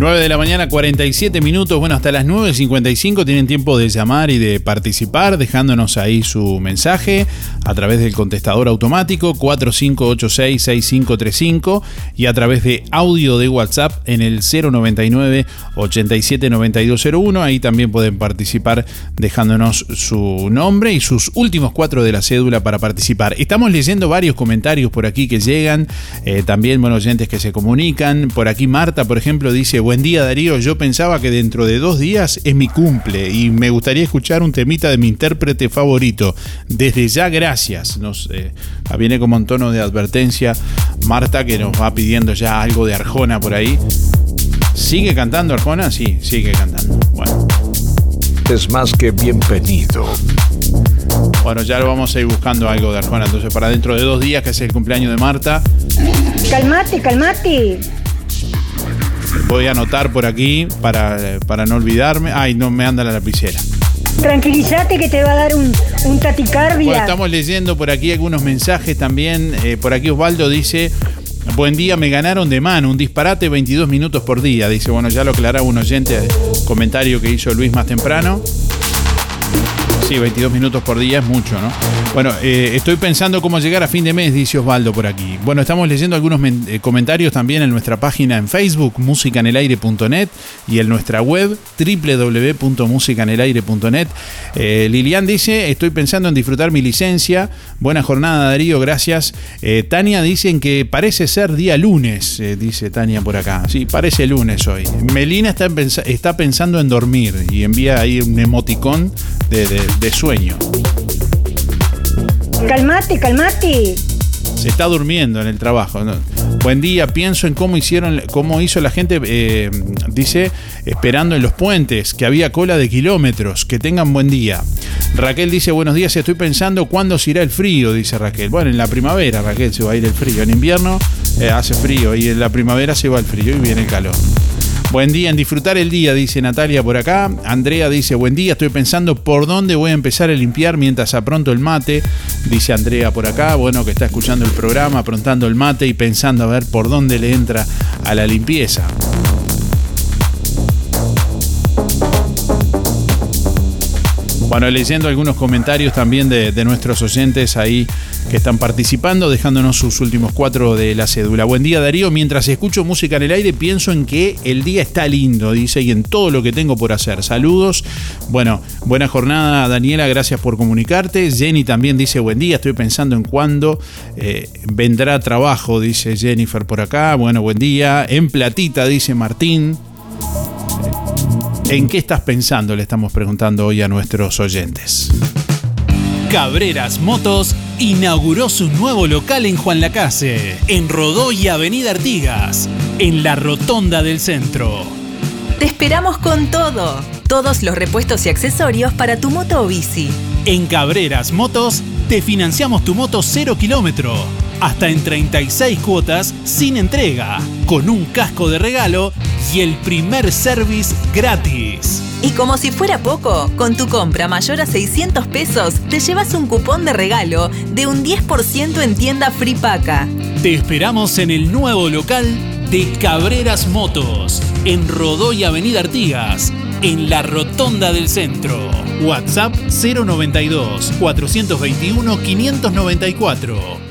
9 de la mañana, 47 minutos. Bueno, hasta las 9.55 tienen tiempo de llamar y de participar, dejándonos ahí su mensaje a través del contestador automático 4586-6535 y a través de audio de WhatsApp en el 099-879201. Ahí también pueden participar dejándonos su nombre y sus últimos cuatro de la cédula para participar. Estamos leyendo varios comentarios por aquí que llegan, eh, también, bueno, oyentes que se comunican. Por aquí Marta, por ejemplo, dice, buen día Darío, yo pensaba que dentro de dos días es mi cumple y me gustaría escuchar un temita de mi intérprete favorito. Desde ya, gracias. Nos eh, viene como en tono de advertencia Marta que nos va pidiendo ya algo de Arjona por ahí. ¿Sigue cantando Arjona? Sí, sigue cantando. Bueno. Es más que bienvenido. Bueno, ya lo vamos a ir buscando algo de Arjona. Entonces, para dentro de dos días, que es el cumpleaños de Marta, Calmate, calmate. Voy a anotar por aquí para, para no olvidarme. Ay, no me anda la lapicera. Tranquilízate que te va a dar un, un taticardia. Bueno, estamos leyendo por aquí algunos mensajes también. Eh, por aquí Osvaldo dice, Buen día, me ganaron de mano, un disparate 22 minutos por día. Dice, bueno, ya lo aclaraba un oyente, comentario que hizo Luis más temprano. Sí, 22 minutos por día es mucho, ¿no? Bueno, eh, estoy pensando cómo llegar a fin de mes, dice Osvaldo por aquí. Bueno, estamos leyendo algunos eh, comentarios también en nuestra página en Facebook, musicanelaire.net y en nuestra web, www.musicanelaire.net. Eh, Lilian dice, estoy pensando en disfrutar mi licencia. Buena jornada, Darío, gracias. Eh, Tania dicen que parece ser día lunes, dice Tania por acá. Sí, parece lunes hoy. Melina está, pens- está pensando en dormir y envía ahí un emoticón de- de sueño. Calmate, calmate. Se está durmiendo en el trabajo. ¿no? Buen día, pienso en cómo hicieron, cómo hizo la gente, eh, dice, esperando en los puentes, que había cola de kilómetros. Que tengan buen día. Raquel dice, buenos días, estoy pensando cuándo se irá el frío, dice Raquel. Bueno, en la primavera, Raquel, se va a ir el frío. En invierno eh, hace frío y en la primavera se va el frío y viene el calor. Buen día, en disfrutar el día, dice Natalia por acá. Andrea dice, buen día, estoy pensando por dónde voy a empezar a limpiar mientras apronto el mate. Dice Andrea por acá, bueno, que está escuchando el programa, aprontando el mate y pensando a ver por dónde le entra a la limpieza. Bueno, leyendo algunos comentarios también de, nuestros oyentes ahí que están participando, dejándonos sus últimos cuatro de la cédula. Buen día Darío, mientras escucho música en el aire pienso en que el día está lindo, dice, y en todo lo que tengo por hacer. Saludos. Bueno, buena jornada Daniela, gracias por comunicarte. Jenny también dice, buen día, estoy pensando en cuándo eh, vendrá trabajo, dice Jennifer por acá. Bueno, buen día. En platita, dice Martín. ¿En qué estás pensando? Le estamos preguntando hoy a nuestros oyentes. Cabreras Motos inauguró su nuevo local en Juan Lacase, en Rodó y Avenida Artigas, en la Rotonda del Centro. Te esperamos con todo. Todos los repuestos y accesorios para tu moto o bici. En Cabreras Motos te financiamos tu moto 0 kilómetro, hasta en 36 cuotas sin entrega, con un casco de regalo y el primer service gratis. Y como si fuera poco, con tu compra mayor a 600 pesos te llevas un cupón de regalo de un 10% en tienda Free Paca. Te esperamos en el nuevo local de Cabreras Motos, en Rodó y Avenida Artigas, en la Rotonda del Centro. WhatsApp 092 421 594.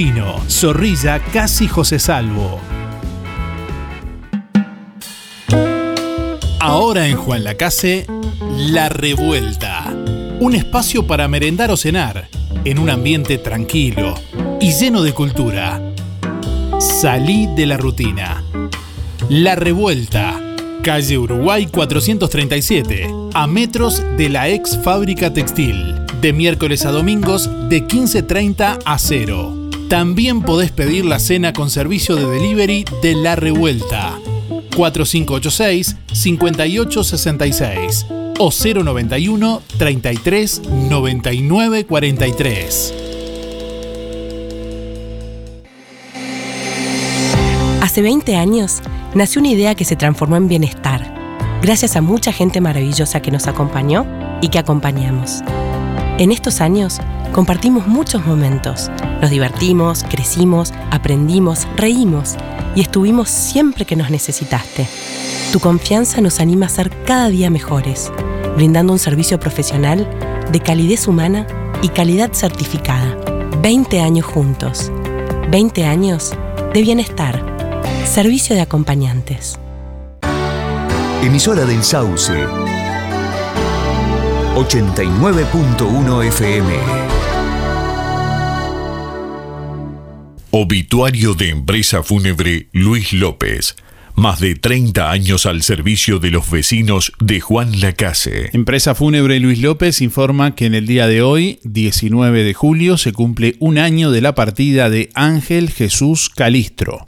Zorrilla Casi José Salvo. Ahora en Juan Lacase, La Revuelta. Un espacio para merendar o cenar, en un ambiente tranquilo y lleno de cultura. Salí de la rutina. La Revuelta. Calle Uruguay 437, a metros de la ex fábrica textil. De miércoles a domingos de 15.30 a 0. También podés pedir la cena con servicio de delivery de La Revuelta. 4586-5866 o 091 33 99 43. Hace 20 años nació una idea que se transformó en bienestar, gracias a mucha gente maravillosa que nos acompañó y que acompañamos. En estos años compartimos muchos momentos. Nos divertimos, crecimos, aprendimos, reímos y estuvimos siempre que nos necesitaste. Tu confianza nos anima a ser cada día mejores, brindando un servicio profesional de calidez humana y calidad certificada. 20 años juntos. 20 años de bienestar. Servicio de acompañantes. Emisora del Sauce. 89.1 FM. Obituario de empresa fúnebre Luis López. Más de 30 años al servicio de los vecinos de Juan Lacase. Empresa Fúnebre Luis López informa que en el día de hoy, 19 de julio, se cumple un año de la partida de Ángel Jesús Calistro.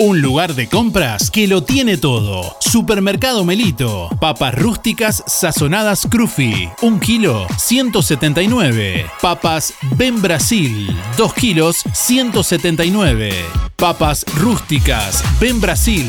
Un lugar de compras que lo tiene todo. Supermercado Melito. Papas rústicas sazonadas Cruffy. Un kilo, 179. Papas Ben Brasil. 2 kilos, 179. Papas rústicas Ben Brasil.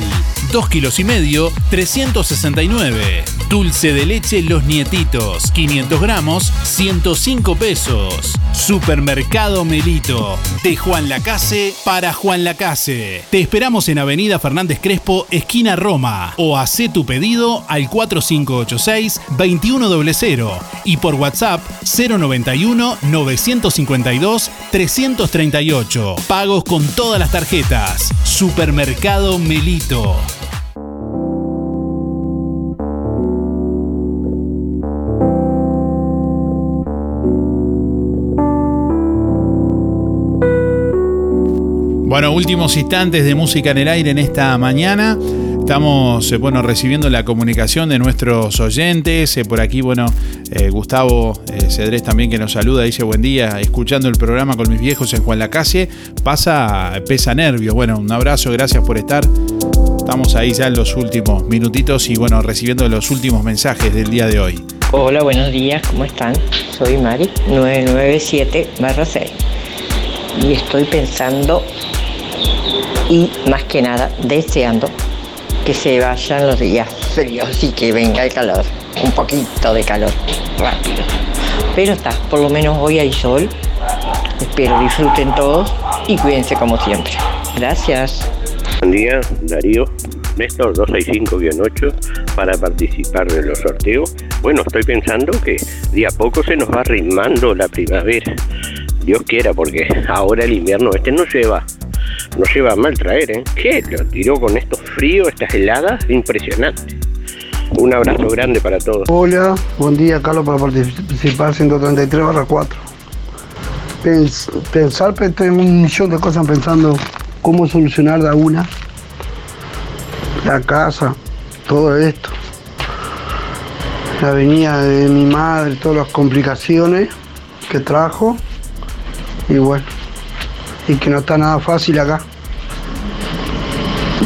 2 kilos y medio, 369. Dulce de leche Los Nietitos. 500 gramos, 105 pesos. Supermercado Melito. De Juan Lacase para Juan Lacase. Te esperamos en Avenida Fernández Crespo, esquina Roma, o haz tu pedido al 4586-2100 y por WhatsApp 091-952-338. Pagos con todas las tarjetas. Supermercado Melito. Bueno, últimos instantes de música en el aire en esta mañana. Estamos eh, bueno, recibiendo la comunicación de nuestros oyentes. Eh, por aquí, bueno, eh, Gustavo Cedrés también que nos saluda, dice buen día, escuchando el programa con mis viejos en Juan Lacase. Pasa, pesa nervios. Bueno, un abrazo, gracias por estar. Estamos ahí ya en los últimos minutitos y bueno, recibiendo los últimos mensajes del día de hoy. Hola, buenos días, ¿cómo están? Soy Mari, 997-6. Y estoy pensando y más que nada deseando que se vayan los días fríos y que venga el calor, un poquito de calor rápido. Pero está, por lo menos hoy hay sol. Espero disfruten todos y cuídense como siempre. Gracias. Buen día, Darío. Néstor 265-8 para participar de los sorteos. Bueno, estoy pensando que de a poco se nos va arrimando la primavera. Dios quiera, porque ahora el invierno este no lleva no lleva mal traer, ¿eh? ¿Qué? Lo tiró con estos fríos, estas heladas, impresionante. Un abrazo grande para todos. Hola, buen día Carlos para participar 133 barra 4. pensar, tengo un millón de cosas pensando cómo solucionar de una. La casa, todo esto. La venida de mi madre, todas las complicaciones que trajo. Y bueno, y que no está nada fácil acá.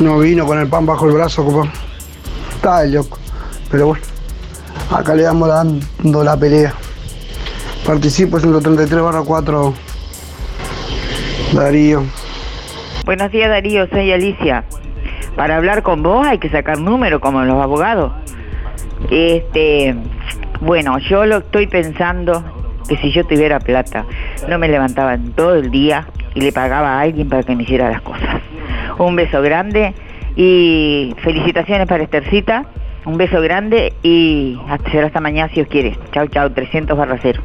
No vino con el pan bajo el brazo, compa. Está el loco. Pero bueno, acá le damos dando la pelea. Participo 133 barra 4. Darío. Buenos días Darío, soy Alicia. Para hablar con vos hay que sacar número como los abogados. Este, bueno, yo lo estoy pensando que si yo tuviera plata, no me levantaba todo el día y le pagaba a alguien para que me hiciera las cosas. Un beso grande y felicitaciones para Estercita. Un beso grande y hasta, será hasta mañana si os quiere. Chao, chao, 300 barra cero.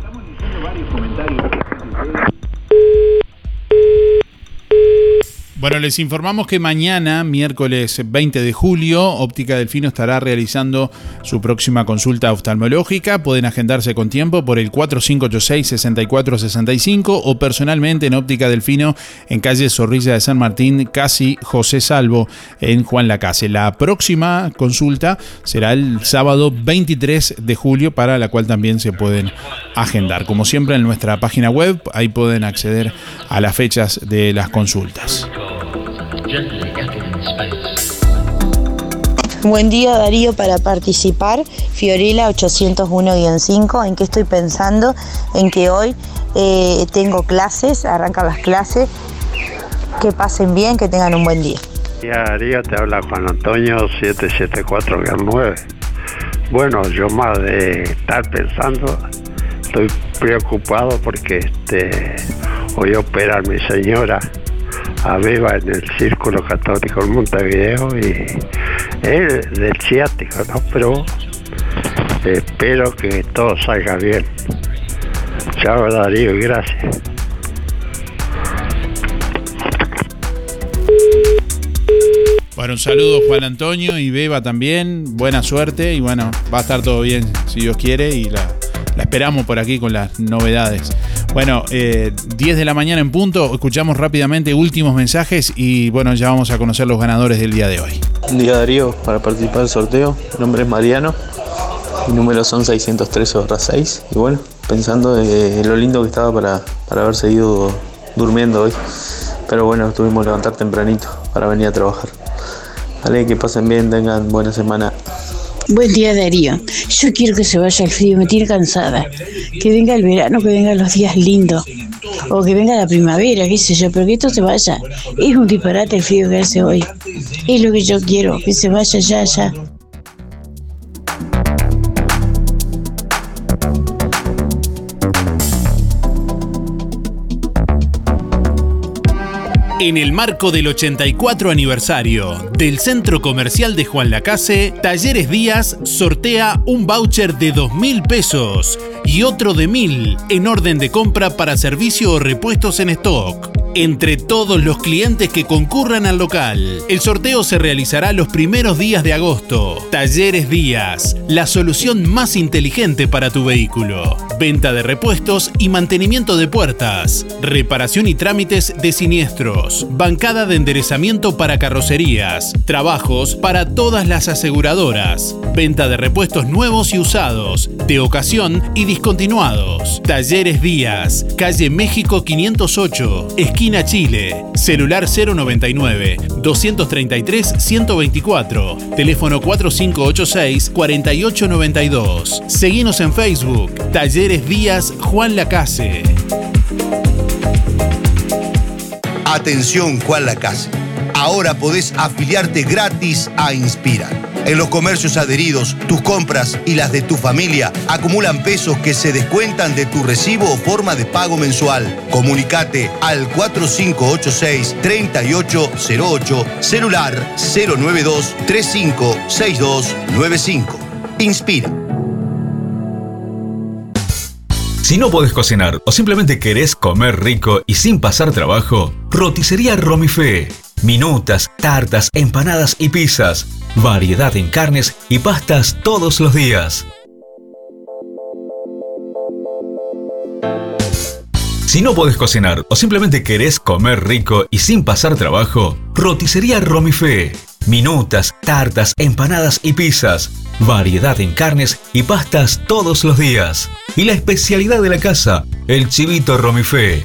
Bueno, les informamos que mañana, miércoles 20 de julio, Óptica Delfino estará realizando su próxima consulta oftalmológica. Pueden agendarse con tiempo por el 4586-6465 o personalmente en Óptica Delfino en calle Zorrilla de San Martín, casi José Salvo, en Juan Lacase. La próxima consulta será el sábado 23 de julio, para la cual también se pueden agendar. Como siempre, en nuestra página web, ahí pueden acceder a las fechas de las consultas. Buen día Darío para participar. Fiorella 801-5. ¿En qué estoy pensando? En que hoy eh, tengo clases, arrancan las clases. Que pasen bien, que tengan un buen día. Ya Darío, te habla Juan Antonio 774-9. Bueno, yo más de estar pensando, estoy preocupado porque este, hoy opera a mi señora a Beba en el Círculo Católico en Montevideo y es del ciático, ¿no? Pero espero que todo salga bien. Chao Darío gracias. Bueno, un saludo Juan Antonio y Beba también. Buena suerte y bueno, va a estar todo bien si Dios quiere y la esperamos por aquí con las novedades. Bueno, eh, 10 de la mañana en punto, escuchamos rápidamente últimos mensajes y bueno, ya vamos a conocer los ganadores del día de hoy. Buen día Darío, para participar del sorteo, mi nombre es Mariano, mi número son 613 6 y bueno, pensando de lo lindo que estaba para, para haber seguido durmiendo hoy, pero bueno, tuvimos que levantar tempranito para venir a trabajar. Vale, que pasen bien, tengan buena semana. Buen día Darío. Yo quiero que se vaya el frío, me tiene cansada. Que venga el verano, que vengan los días lindos. O que venga la primavera, qué sé yo, pero que esto se vaya. Es un disparate el frío que hace hoy. Es lo que yo quiero, que se vaya ya, ya. En el marco del 84 aniversario del Centro Comercial de Juan Lacase, Talleres Díaz sortea un voucher de 2 mil pesos y otro de 1000 en orden de compra para servicio o repuestos en stock. Entre todos los clientes que concurran al local, el sorteo se realizará los primeros días de agosto. Talleres Díaz, la solución más inteligente para tu vehículo. Venta de repuestos y mantenimiento de puertas. Reparación y trámites de siniestros. Bancada de enderezamiento para carrocerías. Trabajos para todas las aseguradoras. Venta de repuestos nuevos y usados. De ocasión y discontinuados. Talleres Díaz. Calle México 508. Esquina Chile. Celular 099 233 124. Teléfono 4586 4892. Seguinos en Facebook. Talleres Díaz Juan Lacase. Atención Juan Lacase. Ahora podés afiliarte gratis a Inspira. En los comercios adheridos, tus compras y las de tu familia acumulan pesos que se descuentan de tu recibo o forma de pago mensual. Comunicate al 4586-3808, celular 092-356295. Inspira. Si no podés cocinar o simplemente querés comer rico y sin pasar trabajo, roticería Romifé. Minutas, tartas, empanadas y pizzas. Variedad en carnes y pastas todos los días. Si no podés cocinar o simplemente querés comer rico y sin pasar trabajo, roticería Romifé. Minutas, tartas, empanadas y pizzas. Variedad en carnes y pastas todos los días. Y la especialidad de la casa, el chivito Romifé.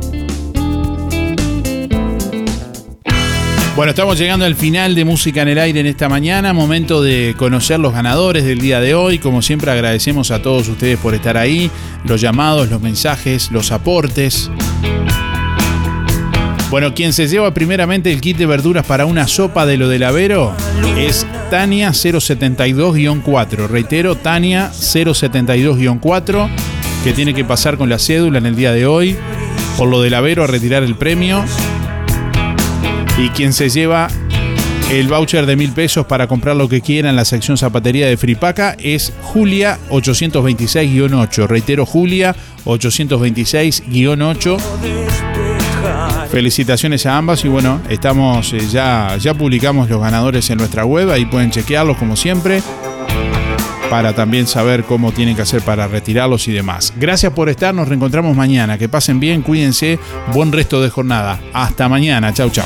Bueno, estamos llegando al final de Música en el Aire en esta mañana, momento de conocer los ganadores del día de hoy. Como siempre agradecemos a todos ustedes por estar ahí, los llamados, los mensajes, los aportes. Bueno, quien se lleva primeramente el kit de verduras para una sopa de lo del Avero es Tania 072-4. Reitero, Tania 072-4, que tiene que pasar con la cédula en el día de hoy por lo del Avero a retirar el premio. Y quien se lleva el voucher de mil pesos para comprar lo que quiera en la sección zapatería de Fripaca es Julia 826-8. Reitero, Julia 826-8. Felicitaciones a ambas y bueno, estamos eh, ya, ya publicamos los ganadores en nuestra web, ahí pueden chequearlos como siempre para también saber cómo tienen que hacer para retirarlos y demás. Gracias por estar, nos reencontramos mañana, que pasen bien, cuídense, buen resto de jornada. Hasta mañana, chau chau.